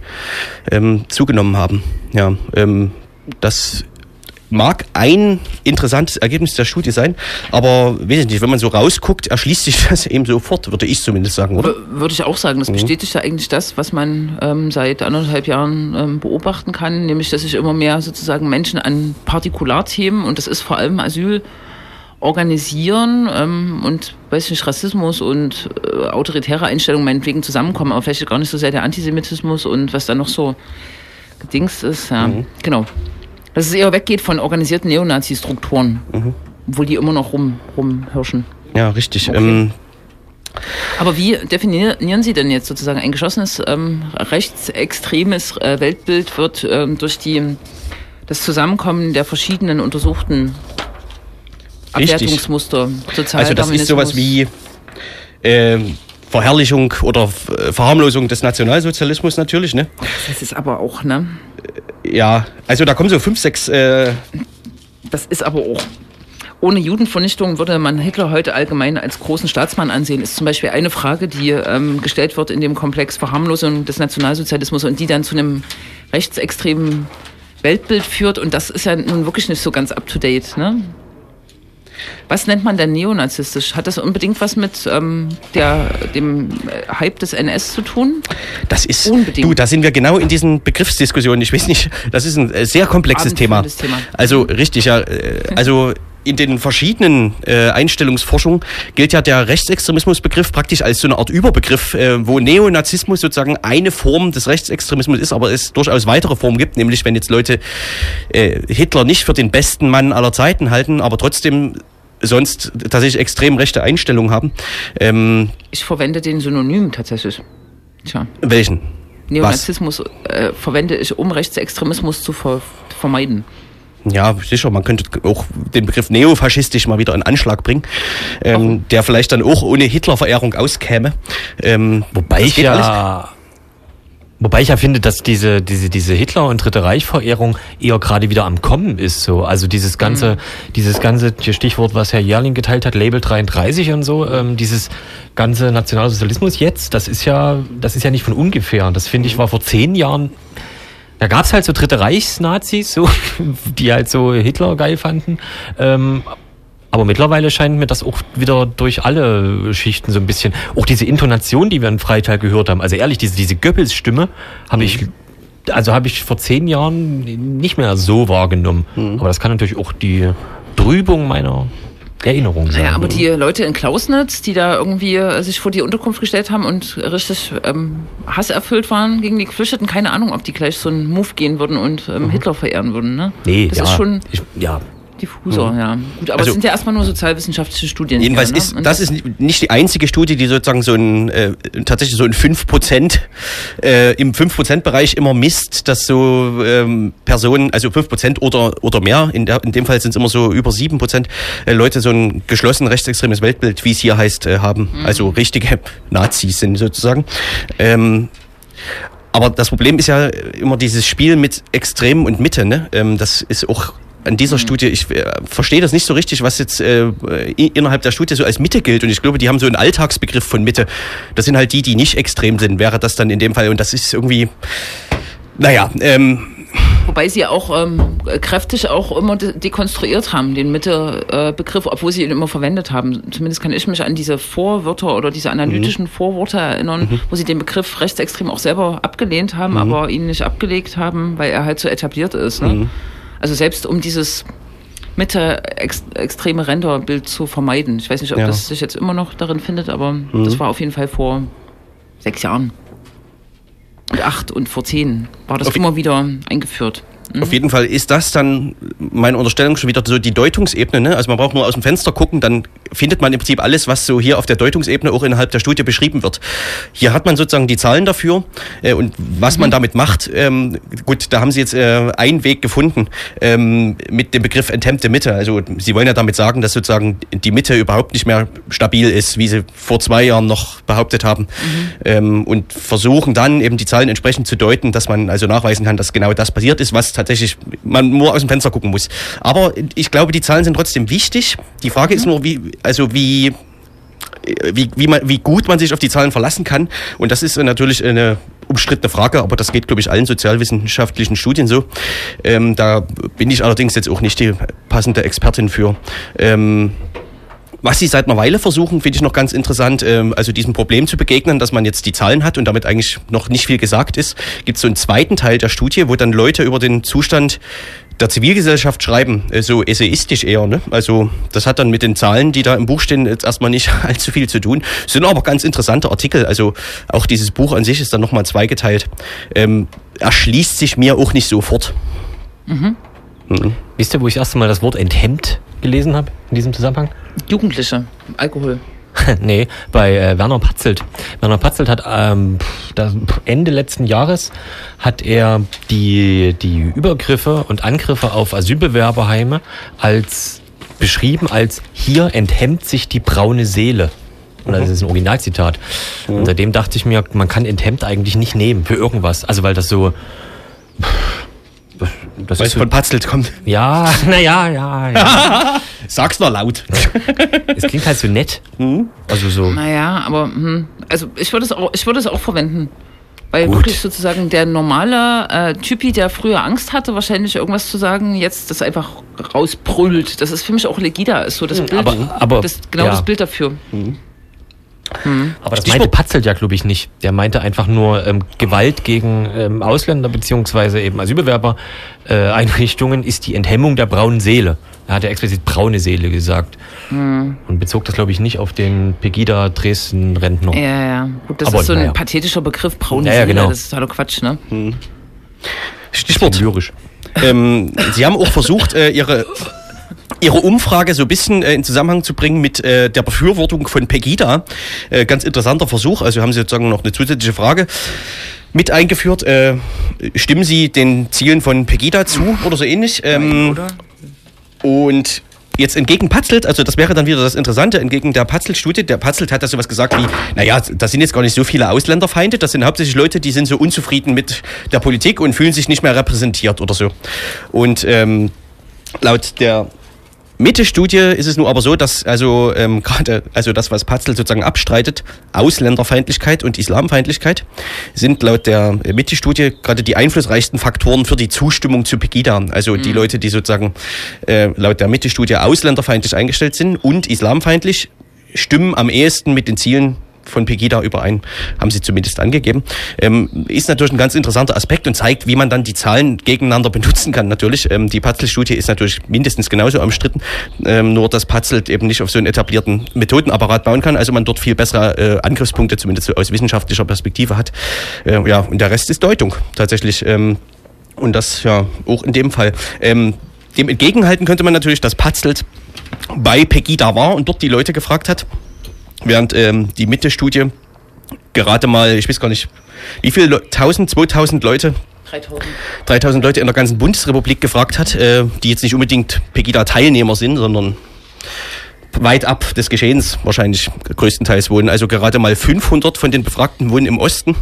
A: ähm, zugenommen haben. Ja, ähm, das mag ein interessantes Ergebnis der Studie sein, aber weiß ich nicht, wenn man so rausguckt, erschließt sich das eben sofort, würde ich zumindest sagen, oder?
B: Würde ich auch sagen, das bestätigt ja eigentlich das, was man ähm, seit anderthalb Jahren ähm, beobachten kann, nämlich dass sich immer mehr sozusagen Menschen an Partikularthemen und das ist vor allem Asyl organisieren ähm, und weiß ich nicht, Rassismus und äh, autoritäre Einstellungen meinetwegen zusammenkommen, aber vielleicht gar nicht so sehr der Antisemitismus und was da noch so gedings ist, ja, genau. Dass es eher weggeht von organisierten Neonazi-Strukturen, obwohl die immer noch rum, rumhirschen.
A: Ja, richtig.
B: Okay.
A: Ähm,
B: Aber wie definieren Sie denn jetzt sozusagen ein geschlossenes ähm, rechtsextremes äh, Weltbild wird ähm, durch die das Zusammenkommen der verschiedenen untersuchten. Abwertungsmuster,
A: also das ist sowas wie ähm, Verherrlichung oder äh, Verharmlosung des Nationalsozialismus natürlich, ne?
B: Das ist aber auch, ne?
A: Ja, also da kommen so fünf, sechs äh,
B: Das ist aber auch. Ohne Judenvernichtung würde man Hitler heute allgemein als großen Staatsmann ansehen, ist zum Beispiel eine Frage, die ähm, gestellt wird in dem Komplex Verharmlosung des Nationalsozialismus und die dann zu einem rechtsextremen Weltbild führt. Und das ist ja nun wirklich nicht so ganz up-to-date. Ne? Was nennt man denn neonazistisch? Hat das unbedingt was mit ähm, der, dem äh, Hype des NS zu tun?
A: Das ist,
B: Unbedingt.
A: du, da sind wir genau in diesen Begriffsdiskussionen. Ich weiß nicht, das ist ein äh, sehr komplexes Thema.
B: Thema.
A: Also richtig, ja, äh, also in den verschiedenen äh, Einstellungsforschungen gilt ja der Rechtsextremismusbegriff praktisch als so eine Art Überbegriff, äh, wo Neonazismus sozusagen eine Form des Rechtsextremismus ist, aber es durchaus weitere Formen gibt, nämlich wenn jetzt Leute äh, Hitler nicht für den besten Mann aller Zeiten halten, aber trotzdem sonst tatsächlich extrem rechte Einstellungen haben. Ähm,
B: Ich verwende den Synonym tatsächlich. Tja.
A: welchen?
B: Neonazismus äh, verwende ich, um Rechtsextremismus zu ver vermeiden.
A: Ja, sicher, man könnte auch den Begriff neofaschistisch mal wieder in Anschlag bringen, ähm, der vielleicht dann auch ohne Hitlerverehrung auskäme. Ähm,
C: Wobei ich
A: alles.
C: ja, wobei ich ja finde, dass diese, diese, diese Hitler- und Dritte Reich-Verehrung eher gerade wieder am Kommen ist, so. Also dieses ganze, dieses ganze Stichwort, was Herr Jerling geteilt hat, Label 33 und so, ähm, dieses ganze Nationalsozialismus jetzt, das ist ja, das ist ja nicht von ungefähr. Das finde ich war vor zehn Jahren, da gab's halt so Dritte Reichs-Nazis, so, die halt so Hitler geil fanden. Ähm, aber mittlerweile scheint mir das auch wieder durch alle Schichten so ein bisschen, auch diese Intonation, die wir in Freital gehört haben, also ehrlich, diese, diese Goebbels-Stimme habe ich, also habe ich vor zehn Jahren nicht mehr so wahrgenommen. Aber das kann natürlich auch die Trübung meiner Erinnerung sein.
B: Naja, aber die Leute in Klausnitz, die da irgendwie äh, sich vor die Unterkunft gestellt haben und richtig ähm, hasserfüllt waren gegen die Geflüchteten, keine Ahnung, ob die gleich so einen Move gehen würden und ähm, Hitler verehren würden. Ne?
C: nee,
B: das
C: ja,
B: ist schon
C: ich, ja,
B: diffuser, ja. Gut, aber
A: Also-
B: es sind ja erstmal nur sozialwissenschaftliche Studien.
A: Jedenfalls
B: ne?
A: ist
B: Und
A: das ist nicht die einzige Studie, die sozusagen so ein äh, tatsächlich so ein 5% äh, im 5% Bereich immer misst, dass so ähm, Personen, also 5% oder oder mehr, in, der, in dem Fall sind es immer so über 7% äh, Leute so ein geschlossen rechtsextremes Weltbild, wie es hier heißt, äh, haben. Also richtige Nazis sind sozusagen. Ähm, aber das Problem ist ja immer dieses Spiel mit Extremen und Mitte. Ne? Ähm, das ist auch an dieser Studie, ich äh, verstehe das nicht so richtig, was jetzt äh, innerhalb der Studie so als Mitte gilt. Und ich glaube, die haben so einen Alltagsbegriff von Mitte. Das sind halt die, die nicht extrem sind, wäre das dann in dem Fall. Und das ist irgendwie, naja, ähm,
B: Wobei sie auch ähm, kräftig auch immer de dekonstruiert haben, den Mitte-Begriff, obwohl sie ihn immer verwendet haben. Zumindest kann ich mich an diese Vorwörter oder diese analytischen Vorworte erinnern, wo sie den Begriff rechtsextrem auch selber abgelehnt haben, aber ihn nicht abgelegt haben, weil er halt so etabliert ist. Ne? Also selbst um dieses Mitte-extreme Renderbild zu vermeiden. Ich weiß nicht, ob
A: Ja.
B: das sich jetzt immer noch darin findet, aber das war auf jeden Fall vor sechs Jahren. Und acht und vor zehn war das
A: Auf-
B: immer wieder eingeführt.
A: Auf jeden Fall ist das dann meine Unterstellung schon wieder so die Deutungsebene. Ne? Also man braucht nur aus dem Fenster gucken, dann findet man im Prinzip alles, was so hier auf der Deutungsebene auch innerhalb der Studie beschrieben wird. Hier hat man sozusagen die Zahlen dafür äh, und was man damit macht. Ähm, gut, da haben Sie jetzt äh, einen Weg gefunden ähm, mit dem Begriff enthemmte Mitte. Also Sie wollen ja damit sagen, dass sozusagen die Mitte überhaupt nicht mehr stabil ist, wie Sie vor zwei Jahren noch behauptet haben. Ähm, und versuchen dann eben die Zahlen entsprechend zu deuten, dass man also nachweisen kann, dass genau das passiert ist, was tatsächlich man nur aus dem Fenster gucken muss. Aber ich glaube, die Zahlen sind trotzdem wichtig. Die Frage ist nur, wie, also wie, wie, wie, man, wie gut man sich auf die Zahlen verlassen kann. Und das ist äh, natürlich eine umstrittene Frage, aber das geht, glaube ich, allen sozialwissenschaftlichen Studien so. Ähm, da bin ich allerdings jetzt auch nicht die passende Expertin für. Ähm, was sie seit einer Weile versuchen, finde ich noch ganz interessant, ähm, also diesem Problem zu begegnen, dass man jetzt die Zahlen hat und damit eigentlich noch nicht viel gesagt ist. Gibt es so einen zweiten Teil der Studie, wo dann Leute über den Zustand der Zivilgesellschaft schreiben, so essayistisch eher. Ne? Also das hat dann mit den Zahlen, die da im Buch stehen, jetzt erstmal nicht allzu viel zu tun. Sind aber ganz interessante Artikel. Also auch dieses Buch an sich ist dann nochmal zweigeteilt. Ähm, erschließt sich mir auch nicht sofort.
C: Wisst ihr, wo ich das erste Mal das Wort enthemmt gelesen habe in diesem Zusammenhang?
B: Jugendliche, Alkohol.
C: nee, bei äh, Werner Patzelt. Werner Patzelt hat ähm, das, Ende letzten Jahres hat er die, die Übergriffe und Angriffe auf Asylbewerberheime als beschrieben als hier enthemmt sich die braune Seele. Und das ist ein Originalzitat. Und seitdem dachte ich mir, man kann enthemmt eigentlich nicht nehmen für irgendwas. Also weil das so. pff, Das
A: Weil
C: ist
A: es von Patzelt kommt.
C: ja, naja, ja, ja.
A: Sag's nur laut.
C: Es klingt halt so nett. Also so.
B: Naja, aber hm, also ich würde es auch, ich würde es auch verwenden. Weil
C: Gut.
B: wirklich sozusagen der normale äh, Typi, der früher Angst hatte, wahrscheinlich irgendwas zu sagen, jetzt das einfach rausbrüllt. Das ist für mich auch legida, ist so das Bild.
C: aber- aber-
B: das, genau
C: ja.
B: das Bild dafür.
C: Aber das meinte Patzelt ja, glaube ich, nicht. Der meinte einfach nur ähm, Gewalt gegen ähm, Ausländer beziehungsweise eben Asylbewerber äh, Einrichtungen ist die Enthemmung der braunen Seele. Er hat ja explizit braune Seele gesagt.
B: Hm.
C: Und bezog das, glaube ich, nicht auf den Pegida Dresden-Rentner.
B: Ja, ja. Gut, das
C: Aber
B: ist so ein
C: naja.
B: pathetischer Begriff, braune
C: Ja, ja,
B: Seele,
C: genau.
B: das ist totaler Quatsch, ne?
A: Stichwort.
C: Lyrisch.
A: Ähm, Sie haben auch versucht, äh, Ihre Ihre Umfrage so ein bisschen äh, in Zusammenhang zu bringen mit äh, der Befürwortung von Pegida. Äh, ganz interessanter Versuch. Also haben Sie sozusagen noch eine zusätzliche Frage mit eingeführt. Äh, stimmen Sie den Zielen von Pegida zu oder so ähnlich? Ähm,
B: Oder?
A: und jetzt entgegen Patzelt, also das wäre dann wieder das Interessante, entgegen der Patzelt-Studie, der Patzelt hat da sowas gesagt wie, naja, das sind jetzt gar nicht so viele Ausländerfeinde, das sind hauptsächlich Leute, die sind so unzufrieden mit der Politik und fühlen sich nicht mehr repräsentiert oder so. Und ähm, laut der Mitte-Studie ist es nur aber so, dass also ähm, gerade also das, was Patzel sozusagen abstreitet, Ausländerfeindlichkeit und Islamfeindlichkeit, sind laut der Mitte-Studie gerade die einflussreichsten Faktoren für die Zustimmung zu Pegida. Also die Leute, die sozusagen äh, laut der Mitte-Studie ausländerfeindlich eingestellt sind und islamfeindlich, stimmen am ehesten mit den Zielen von Pegida überein, haben sie zumindest angegeben. Ähm, ist natürlich ein ganz interessanter Aspekt und zeigt, wie man dann die Zahlen gegeneinander benutzen kann. Natürlich, ähm, die Patzel-Studie ist natürlich mindestens genauso umstritten, ähm, nur dass Patzel eben nicht auf so einen etablierten Methodenapparat bauen kann, also man dort viel bessere äh, Angriffspunkte zumindest aus wissenschaftlicher Perspektive hat. Äh, ja, und der Rest ist Deutung tatsächlich. Ähm, und das ja auch in dem Fall. Ähm, dem entgegenhalten könnte man natürlich, dass Patzelt bei Pegida war und dort die Leute gefragt hat, während ähm, die Mitte-Studie gerade mal, ich weiß gar nicht, wie viele, Le 1000, 2000 Leute
B: 3000.
A: 3000 Leute in der ganzen Bundesrepublik gefragt hat, äh, die jetzt nicht unbedingt Pegida-Teilnehmer sind, sondern weit ab des Geschehens wahrscheinlich größtenteils wohnen. Also gerade mal 500 von den Befragten wohnen im Osten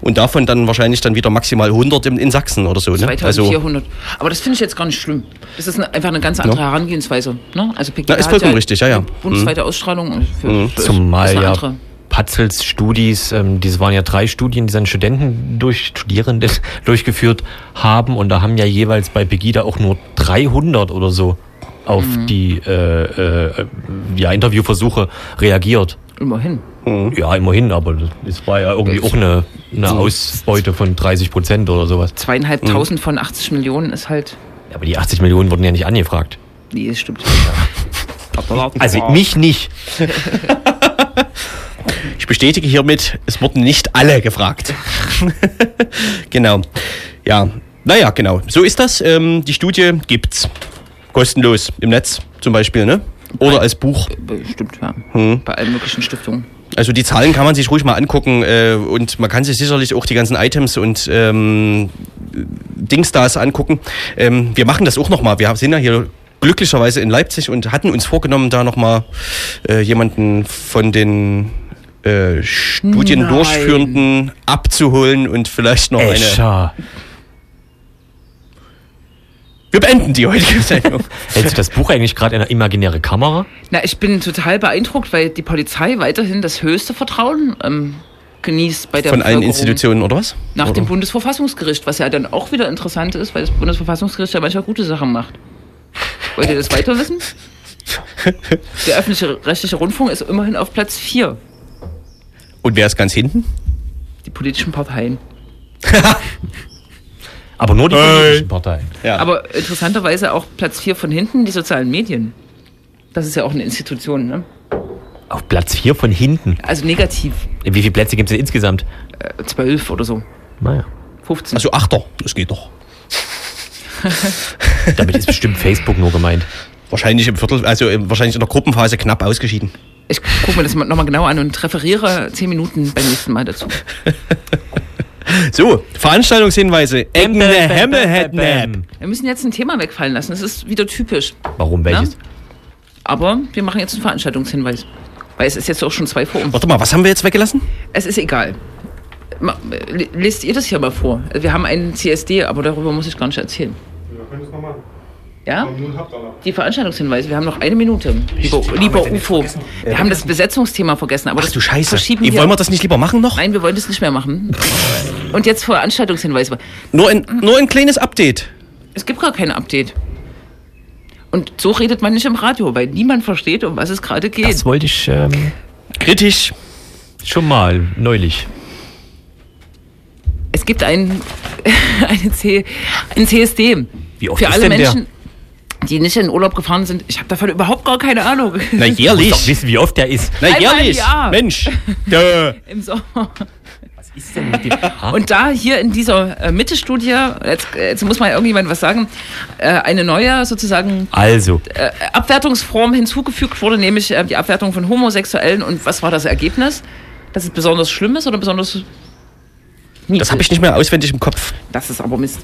A: und davon dann wahrscheinlich dann wieder maximal 100 in, in Sachsen oder so. Ne? Also,
B: 2400. Aber das finde ich jetzt gar nicht schlimm. Das ist eine, einfach eine ganz andere
A: Ja.
B: Herangehensweise. Ne? Also Pegida
A: Na, ist vollkommen richtig, ja, ja.
B: Bundesweite Ausstrahlung. und Für, für
C: Zumal ja
B: andere.
C: Patzels Studis, ähm, diese waren ja drei Studien, die seine Studenten durch, Studierende durchgeführt haben und da haben ja jeweils bei Pegida auch nur 300 oder so auf die äh, äh, ja, Interviewversuche reagiert.
B: Immerhin.
C: Ja, immerhin, aber es war ja irgendwie auch eine, eine Ausbeute von 30 Prozent oder sowas.
B: Zweieinhalbtausend von 80 Millionen ist halt.
C: Ja, aber die 80 Millionen wurden ja nicht angefragt.
B: Nee, das stimmt.
C: Also mich nicht.
A: Ich bestätige hiermit, es wurden nicht alle gefragt. genau. Ja, naja, genau. So ist das. Ähm, die Studie gibt's. Kostenlos im Netz zum Beispiel, ne? Oder als Buch.
B: Stimmt, ja. Bei allen möglichen Stiftungen.
A: Also die Zahlen kann man sich ruhig mal angucken äh, und man kann sich sicherlich auch die ganzen Items und ähm, Dingsdas angucken. Ähm, wir machen das auch nochmal. Wir sind ja hier glücklicherweise in Leipzig und hatten uns vorgenommen, da nochmal äh, jemanden von den äh. Studiendurchführenden abzuholen und vielleicht noch eine. Wir beenden die heutige Sendung.
C: Hältst du das Buch eigentlich gerade in einer imaginäre Kamera?
B: Na, ich bin total beeindruckt, weil die Polizei weiterhin das höchste Vertrauen ähm, genießt bei der
A: Von allen. Institutionen, oder was?
B: Nach
A: oder?
B: dem Bundesverfassungsgericht, was ja dann auch wieder interessant ist, weil das Bundesverfassungsgericht ja manchmal gute Sachen macht. Wollt ihr das weiter wissen? Der öffentliche rechtliche Rundfunk ist immerhin auf Platz 4.
A: Und wer ist ganz hinten?
B: Die politischen Parteien.
C: Aber nur die
A: Hey.
C: politischen Parteien.
A: Ja.
B: Aber interessanterweise auch Platz 4 von hinten, die sozialen Medien. Das ist ja auch eine Institution, ne?
C: Auf Platz 4 von hinten.
B: Also negativ.
C: Wie viele Plätze gibt es insgesamt?
B: Äh, 12 oder so.
C: Naja.
B: 15.
A: also Achter, das geht doch.
C: Damit ist bestimmt Facebook nur gemeint.
A: Wahrscheinlich im Viertel, also wahrscheinlich in der Gruppenphase knapp ausgeschieden.
B: Ich gucke mir das nochmal genau an und referiere 10 Minuten beim nächsten Mal dazu.
A: So, Veranstaltungshinweise. Eckende Hammerhead-Nap.
B: Wir müssen jetzt ein Thema wegfallen lassen. Das ist wieder typisch.
C: Warum welches?
B: Aber wir machen jetzt einen Veranstaltungshinweis. Weil es ist jetzt auch schon zwei vor um.
A: Warte mal, was haben wir jetzt weggelassen?
B: Es ist egal. Äh, Lest ihr das hier mal vor? Wir haben einen CSD, aber darüber muss ich gar nicht erzählen.
D: Wir können das noch machen.
B: Ja? Die Veranstaltungshinweise. Wir haben noch eine Minute. Lieber, lieber UFO. Wir haben das Besetzungsthema vergessen. Aber
A: Ach
B: das
A: du Scheiße.
B: verschieben wir.
A: wollen wir das nicht lieber machen noch?
B: Nein, wir wollen das nicht mehr machen. Und jetzt Veranstaltungshinweise.
A: Nur ein, nur ein kleines Update.
B: Es gibt gar kein Update. Und so redet man nicht im Radio, weil niemand versteht, um was es gerade geht.
C: Das wollte ich ähm,
A: Kritisch.
C: schon mal neulich.
B: Es gibt ein, eine C, ein CSD.
C: Wie oft
B: Für
C: ist
B: alle
C: denn der?
B: Die nicht in Urlaub gefahren sind. Ich habe davon überhaupt gar keine Ahnung.
A: Na
C: Du
A: jährlich.
C: wissen, wie oft der ist.
A: Na
B: Einmal im
A: jährlich.
B: Jahr.
A: Mensch. Dö.
B: Im Sommer.
C: Was ist denn mit dem?
B: Und da hier in dieser äh, Mitte-Studie, jetzt, jetzt muss mal irgendjemand was sagen, äh, eine neue sozusagen
C: Also,
B: äh, Abwertungsform hinzugefügt wurde, nämlich äh, die Abwertung von Homosexuellen. Und was war das Ergebnis? Dass es besonders schlimm ist oder besonders niedlich?
A: Das habe ich nicht mehr auswendig im Kopf.
B: Das ist aber Mist.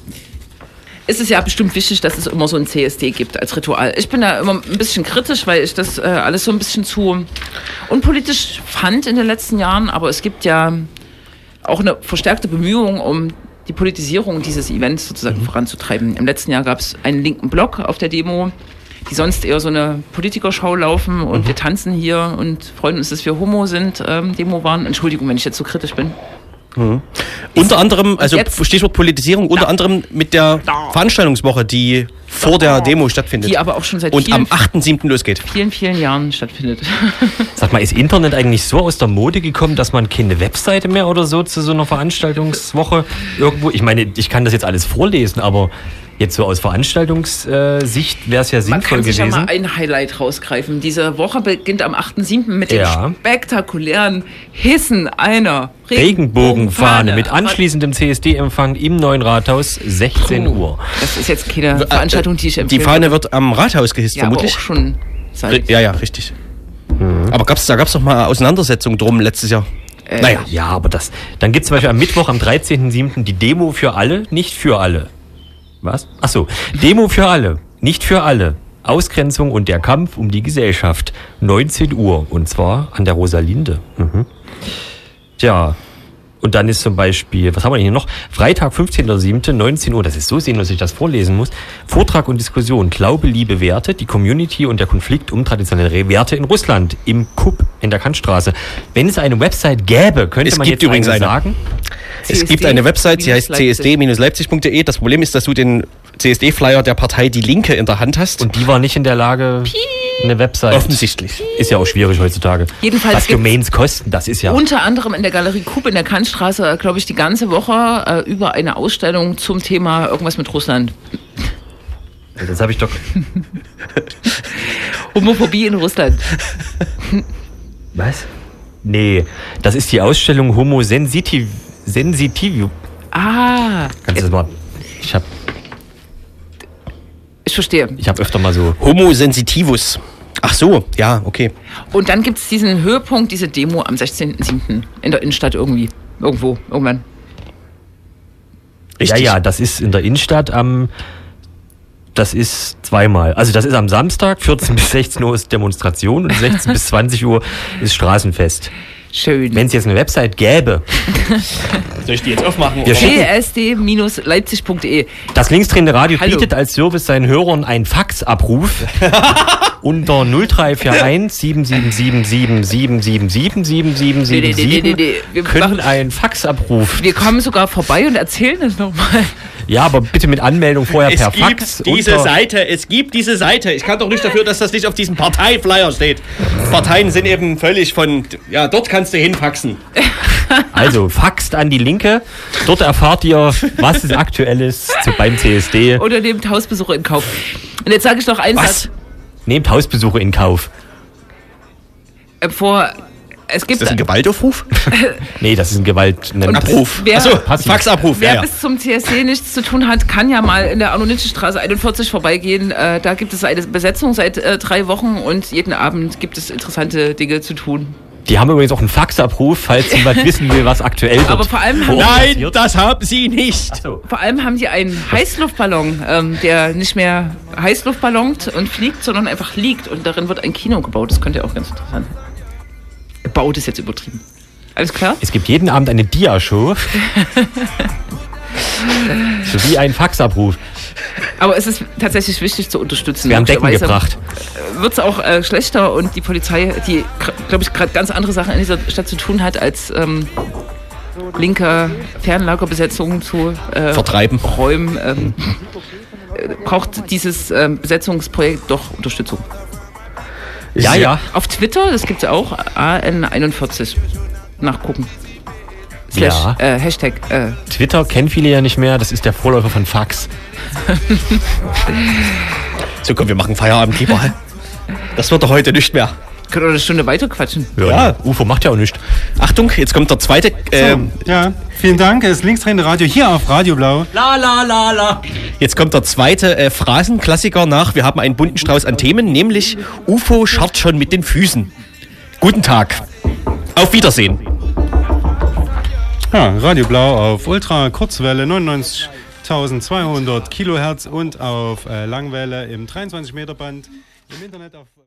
B: Es ist ja bestimmt wichtig, dass es immer so ein CSD gibt als Ritual. Ich bin da immer ein bisschen kritisch, weil ich das äh, alles so ein bisschen zu unpolitisch fand in den letzten Jahren. Aber es gibt ja auch eine verstärkte Bemühung, um die Politisierung dieses Events sozusagen voranzutreiben. Im letzten Jahr gab es einen linken Block auf der Demo, die sonst eher so eine Politikerschau laufen und wir tanzen hier und freuen uns, dass wir Homo sind, ähm, Demo waren. Entschuldigung, wenn ich jetzt so kritisch bin.
A: Unter anderem, also
B: jetzt-
A: Stichwort Politisierung, unter anderem mit der. Veranstaltungswoche, die vor der Demo stattfindet.
B: Die aber auch schon seit
A: und
B: vielen,
A: am 8.7. losgeht.
B: vielen, vielen Jahren stattfindet.
C: sag mal, ist Internet eigentlich so aus der Mode gekommen, dass man keine Webseite mehr oder so zu so einer Veranstaltungswoche irgendwo. Ich meine, ich kann das jetzt alles vorlesen, aber jetzt so aus Veranstaltungssicht wäre es ja
B: Man
C: sinnvoll
B: kann sich ja
C: gewesen.
B: mal ein Highlight rausgreifen. Diese Woche beginnt am 8.7. mit
C: Ja.
B: dem spektakulären Hissen einer
C: Regenbogenfahne mit
B: anschließend.
C: anschließendem CSD-Empfang im neuen Rathaus, 16 Uhr.
B: Das ist jetzt keine Veranstaltung, die ich
A: Die
B: empfehle.
A: Fahne wird am Rathaus gehisst,
B: ja, aber
A: vermutlich.
B: auch schon seit...
A: Ja, ja, richtig. Aber gab's, da gab es doch mal Auseinandersetzungen drum letztes Jahr.
B: Äh,
A: naja.
C: Ja, aber das. Dann gibt es zum Beispiel am Mittwoch, am 13.07. die Demo für alle, nicht für alle. Was? Ach so, Demo für alle, nicht für alle. Ausgrenzung und der Kampf um die Gesellschaft. 19 Uhr. Und zwar an der Rosalinde. Mhm. Tja, Und dann ist zum Beispiel, was haben wir denn hier noch? Freitag, 15.07., 19 Uhr, das ist so sinnlos, dass ich das vorlesen muss. Vortrag und Diskussion, Glaube, Liebe, Werte, die Community und der Konflikt um traditionelle Werte in Russland, im KUP in der Kantstraße. Wenn es eine Website gäbe, könnte
A: Es
C: man jetzt
A: übrigens
C: eine
A: eine. Es gibt eine Website, die heißt csd-leipzig.de. Das Problem ist, dass du den CSD-Flyer der Partei Die Linke in der Hand hast.
C: Und die war nicht in der Lage, eine Website.
A: offensichtlich.
C: Ist ja auch schwierig heutzutage.
B: Jedenfalls
C: Was Domains kosten, das ist ja.
B: Unter anderem in der Galerie Kup in der Kantstraße, glaube ich, die ganze Woche äh, über eine Ausstellung zum Thema irgendwas mit Russland.
C: Das habe ich doch.
B: Homophobie in Russland.
C: Was? Nee, das ist die Ausstellung Homo Sensitiv. Sensitiv.
B: Ah,
C: Kannst du das mal. Ich habe
B: ich verstehe.
C: ich hab öfter mal so.
A: Homo sensitivus. Ach so, ja, okay.
B: Und dann gibt es diesen Höhepunkt, diese Demo am 16.07. in der Innenstadt irgendwie. Irgendwo, irgendwann.
A: Richtig.
C: Ja, ja, das ist in der Innenstadt am. Das ist zweimal. Also das ist am Samstag, 14 bis 16 Uhr ist Demonstration und 16 bis 20 Uhr ist Straßenfest.
B: Schön.
C: Wenn es jetzt eine Website gäbe,
A: Soll ich die jetzt aufmachen?
B: Csd-leipzig.de.
C: das linksdrehende Radio
B: Hallo.
C: bietet als Service seinen Hörern einen Faxabruf unter 0341 777 777
B: Nee, nee, nee, nee, nee,
C: 777
B: wir
C: können
B: machen-
C: einen Faxabruf.
B: Wir kommen sogar vorbei und erzählen es nochmal.
C: Ja, aber bitte mit Anmeldung vorher per Fax. unter-
A: Seite, es gibt diese Seite. Ich kann doch nicht dafür, dass das nicht auf diesem Parteiflyer steht. Parteien sind eben völlig von, ja, dort kannst du hinfaxen.
C: Also faxt an die Linke. Dort erfahrt ihr, was es aktuelles zu, beim CSD.
B: Oder nehmt Hausbesuche in Kauf. Und jetzt sage ich noch einen
A: Was?
B: Satz.
C: Nehmt Hausbesuche in Kauf.
B: Äh, vor, es gibt
A: Ist das ein Gewaltaufruf?
C: Nee, das ist ein Gewalt. Ein
A: Abruf.
B: Wer-
A: Achso. Faxabruf.
B: Wer
A: Ja, ja.
B: bis zum CSD nichts zu tun hat, kann ja mal in der Arno-Nitsche-Straße 41 vorbeigehen. Äh, da gibt es eine Besetzung seit äh, drei Wochen und jeden Abend gibt es interessante Dinge zu tun.
C: Die haben übrigens auch einen Faxabruf, falls jemand wissen will, was aktuell wird.
B: Aber vor allem haben-
A: Nein, das haben sie nicht.
B: Vor allem haben die einen Heißluftballon, ähm, der nicht mehr Heißluftballont und fliegt, sondern einfach liegt. Und darin wird ein Kino gebaut. Das könnte ja auch ganz interessant sein. Gebaut ist jetzt übertrieben. Alles klar?
C: Es gibt jeden Abend eine Dia-Show. Sowie einen Faxabruf.
B: Aber es ist tatsächlich wichtig zu unterstützen.
C: Wir haben Decken gebracht.
B: Wird es auch äh, schlechter und die Polizei, die, glaube ich, gerade ganz andere Sachen in dieser Stadt zu tun hat, als ähm, linke Fernlagerbesetzungen zu äh,
A: Vertreiben.
B: räumen, ähm, äh, braucht dieses ähm, Besetzungsprojekt doch Unterstützung.
C: Ja, ja.
B: Auf Twitter, das gibt es auch, AN41. Nachgucken. Slash,
C: Ja.
B: äh, Hashtag. Äh,
C: Twitter kennen viele ja nicht mehr. Das ist der Vorläufer von Fax.
A: So, komm, wir machen Feierabend lieber. Das wird doch heute nicht mehr.
B: Können wir eine Stunde weiter quatschen.
A: Ja.
C: UFO macht ja auch nichts.
A: Achtung, jetzt kommt der zweite. Ähm,
D: Ja, vielen Dank. Es ist linksdrehende Radio hier auf Radio Blau.
C: La la la la.
A: Jetzt kommt der zweite äh, Phrasenklassiker nach. Wir haben einen bunten Strauß an Themen, nämlich UFO scharrt schon mit den Füßen. Guten Tag. Auf Wiedersehen.
D: Ja, Radio Blau auf Ultra Kurzwelle 99.200 Kilohertz und auf äh, Langwelle im 23 Meter Band im Internet auf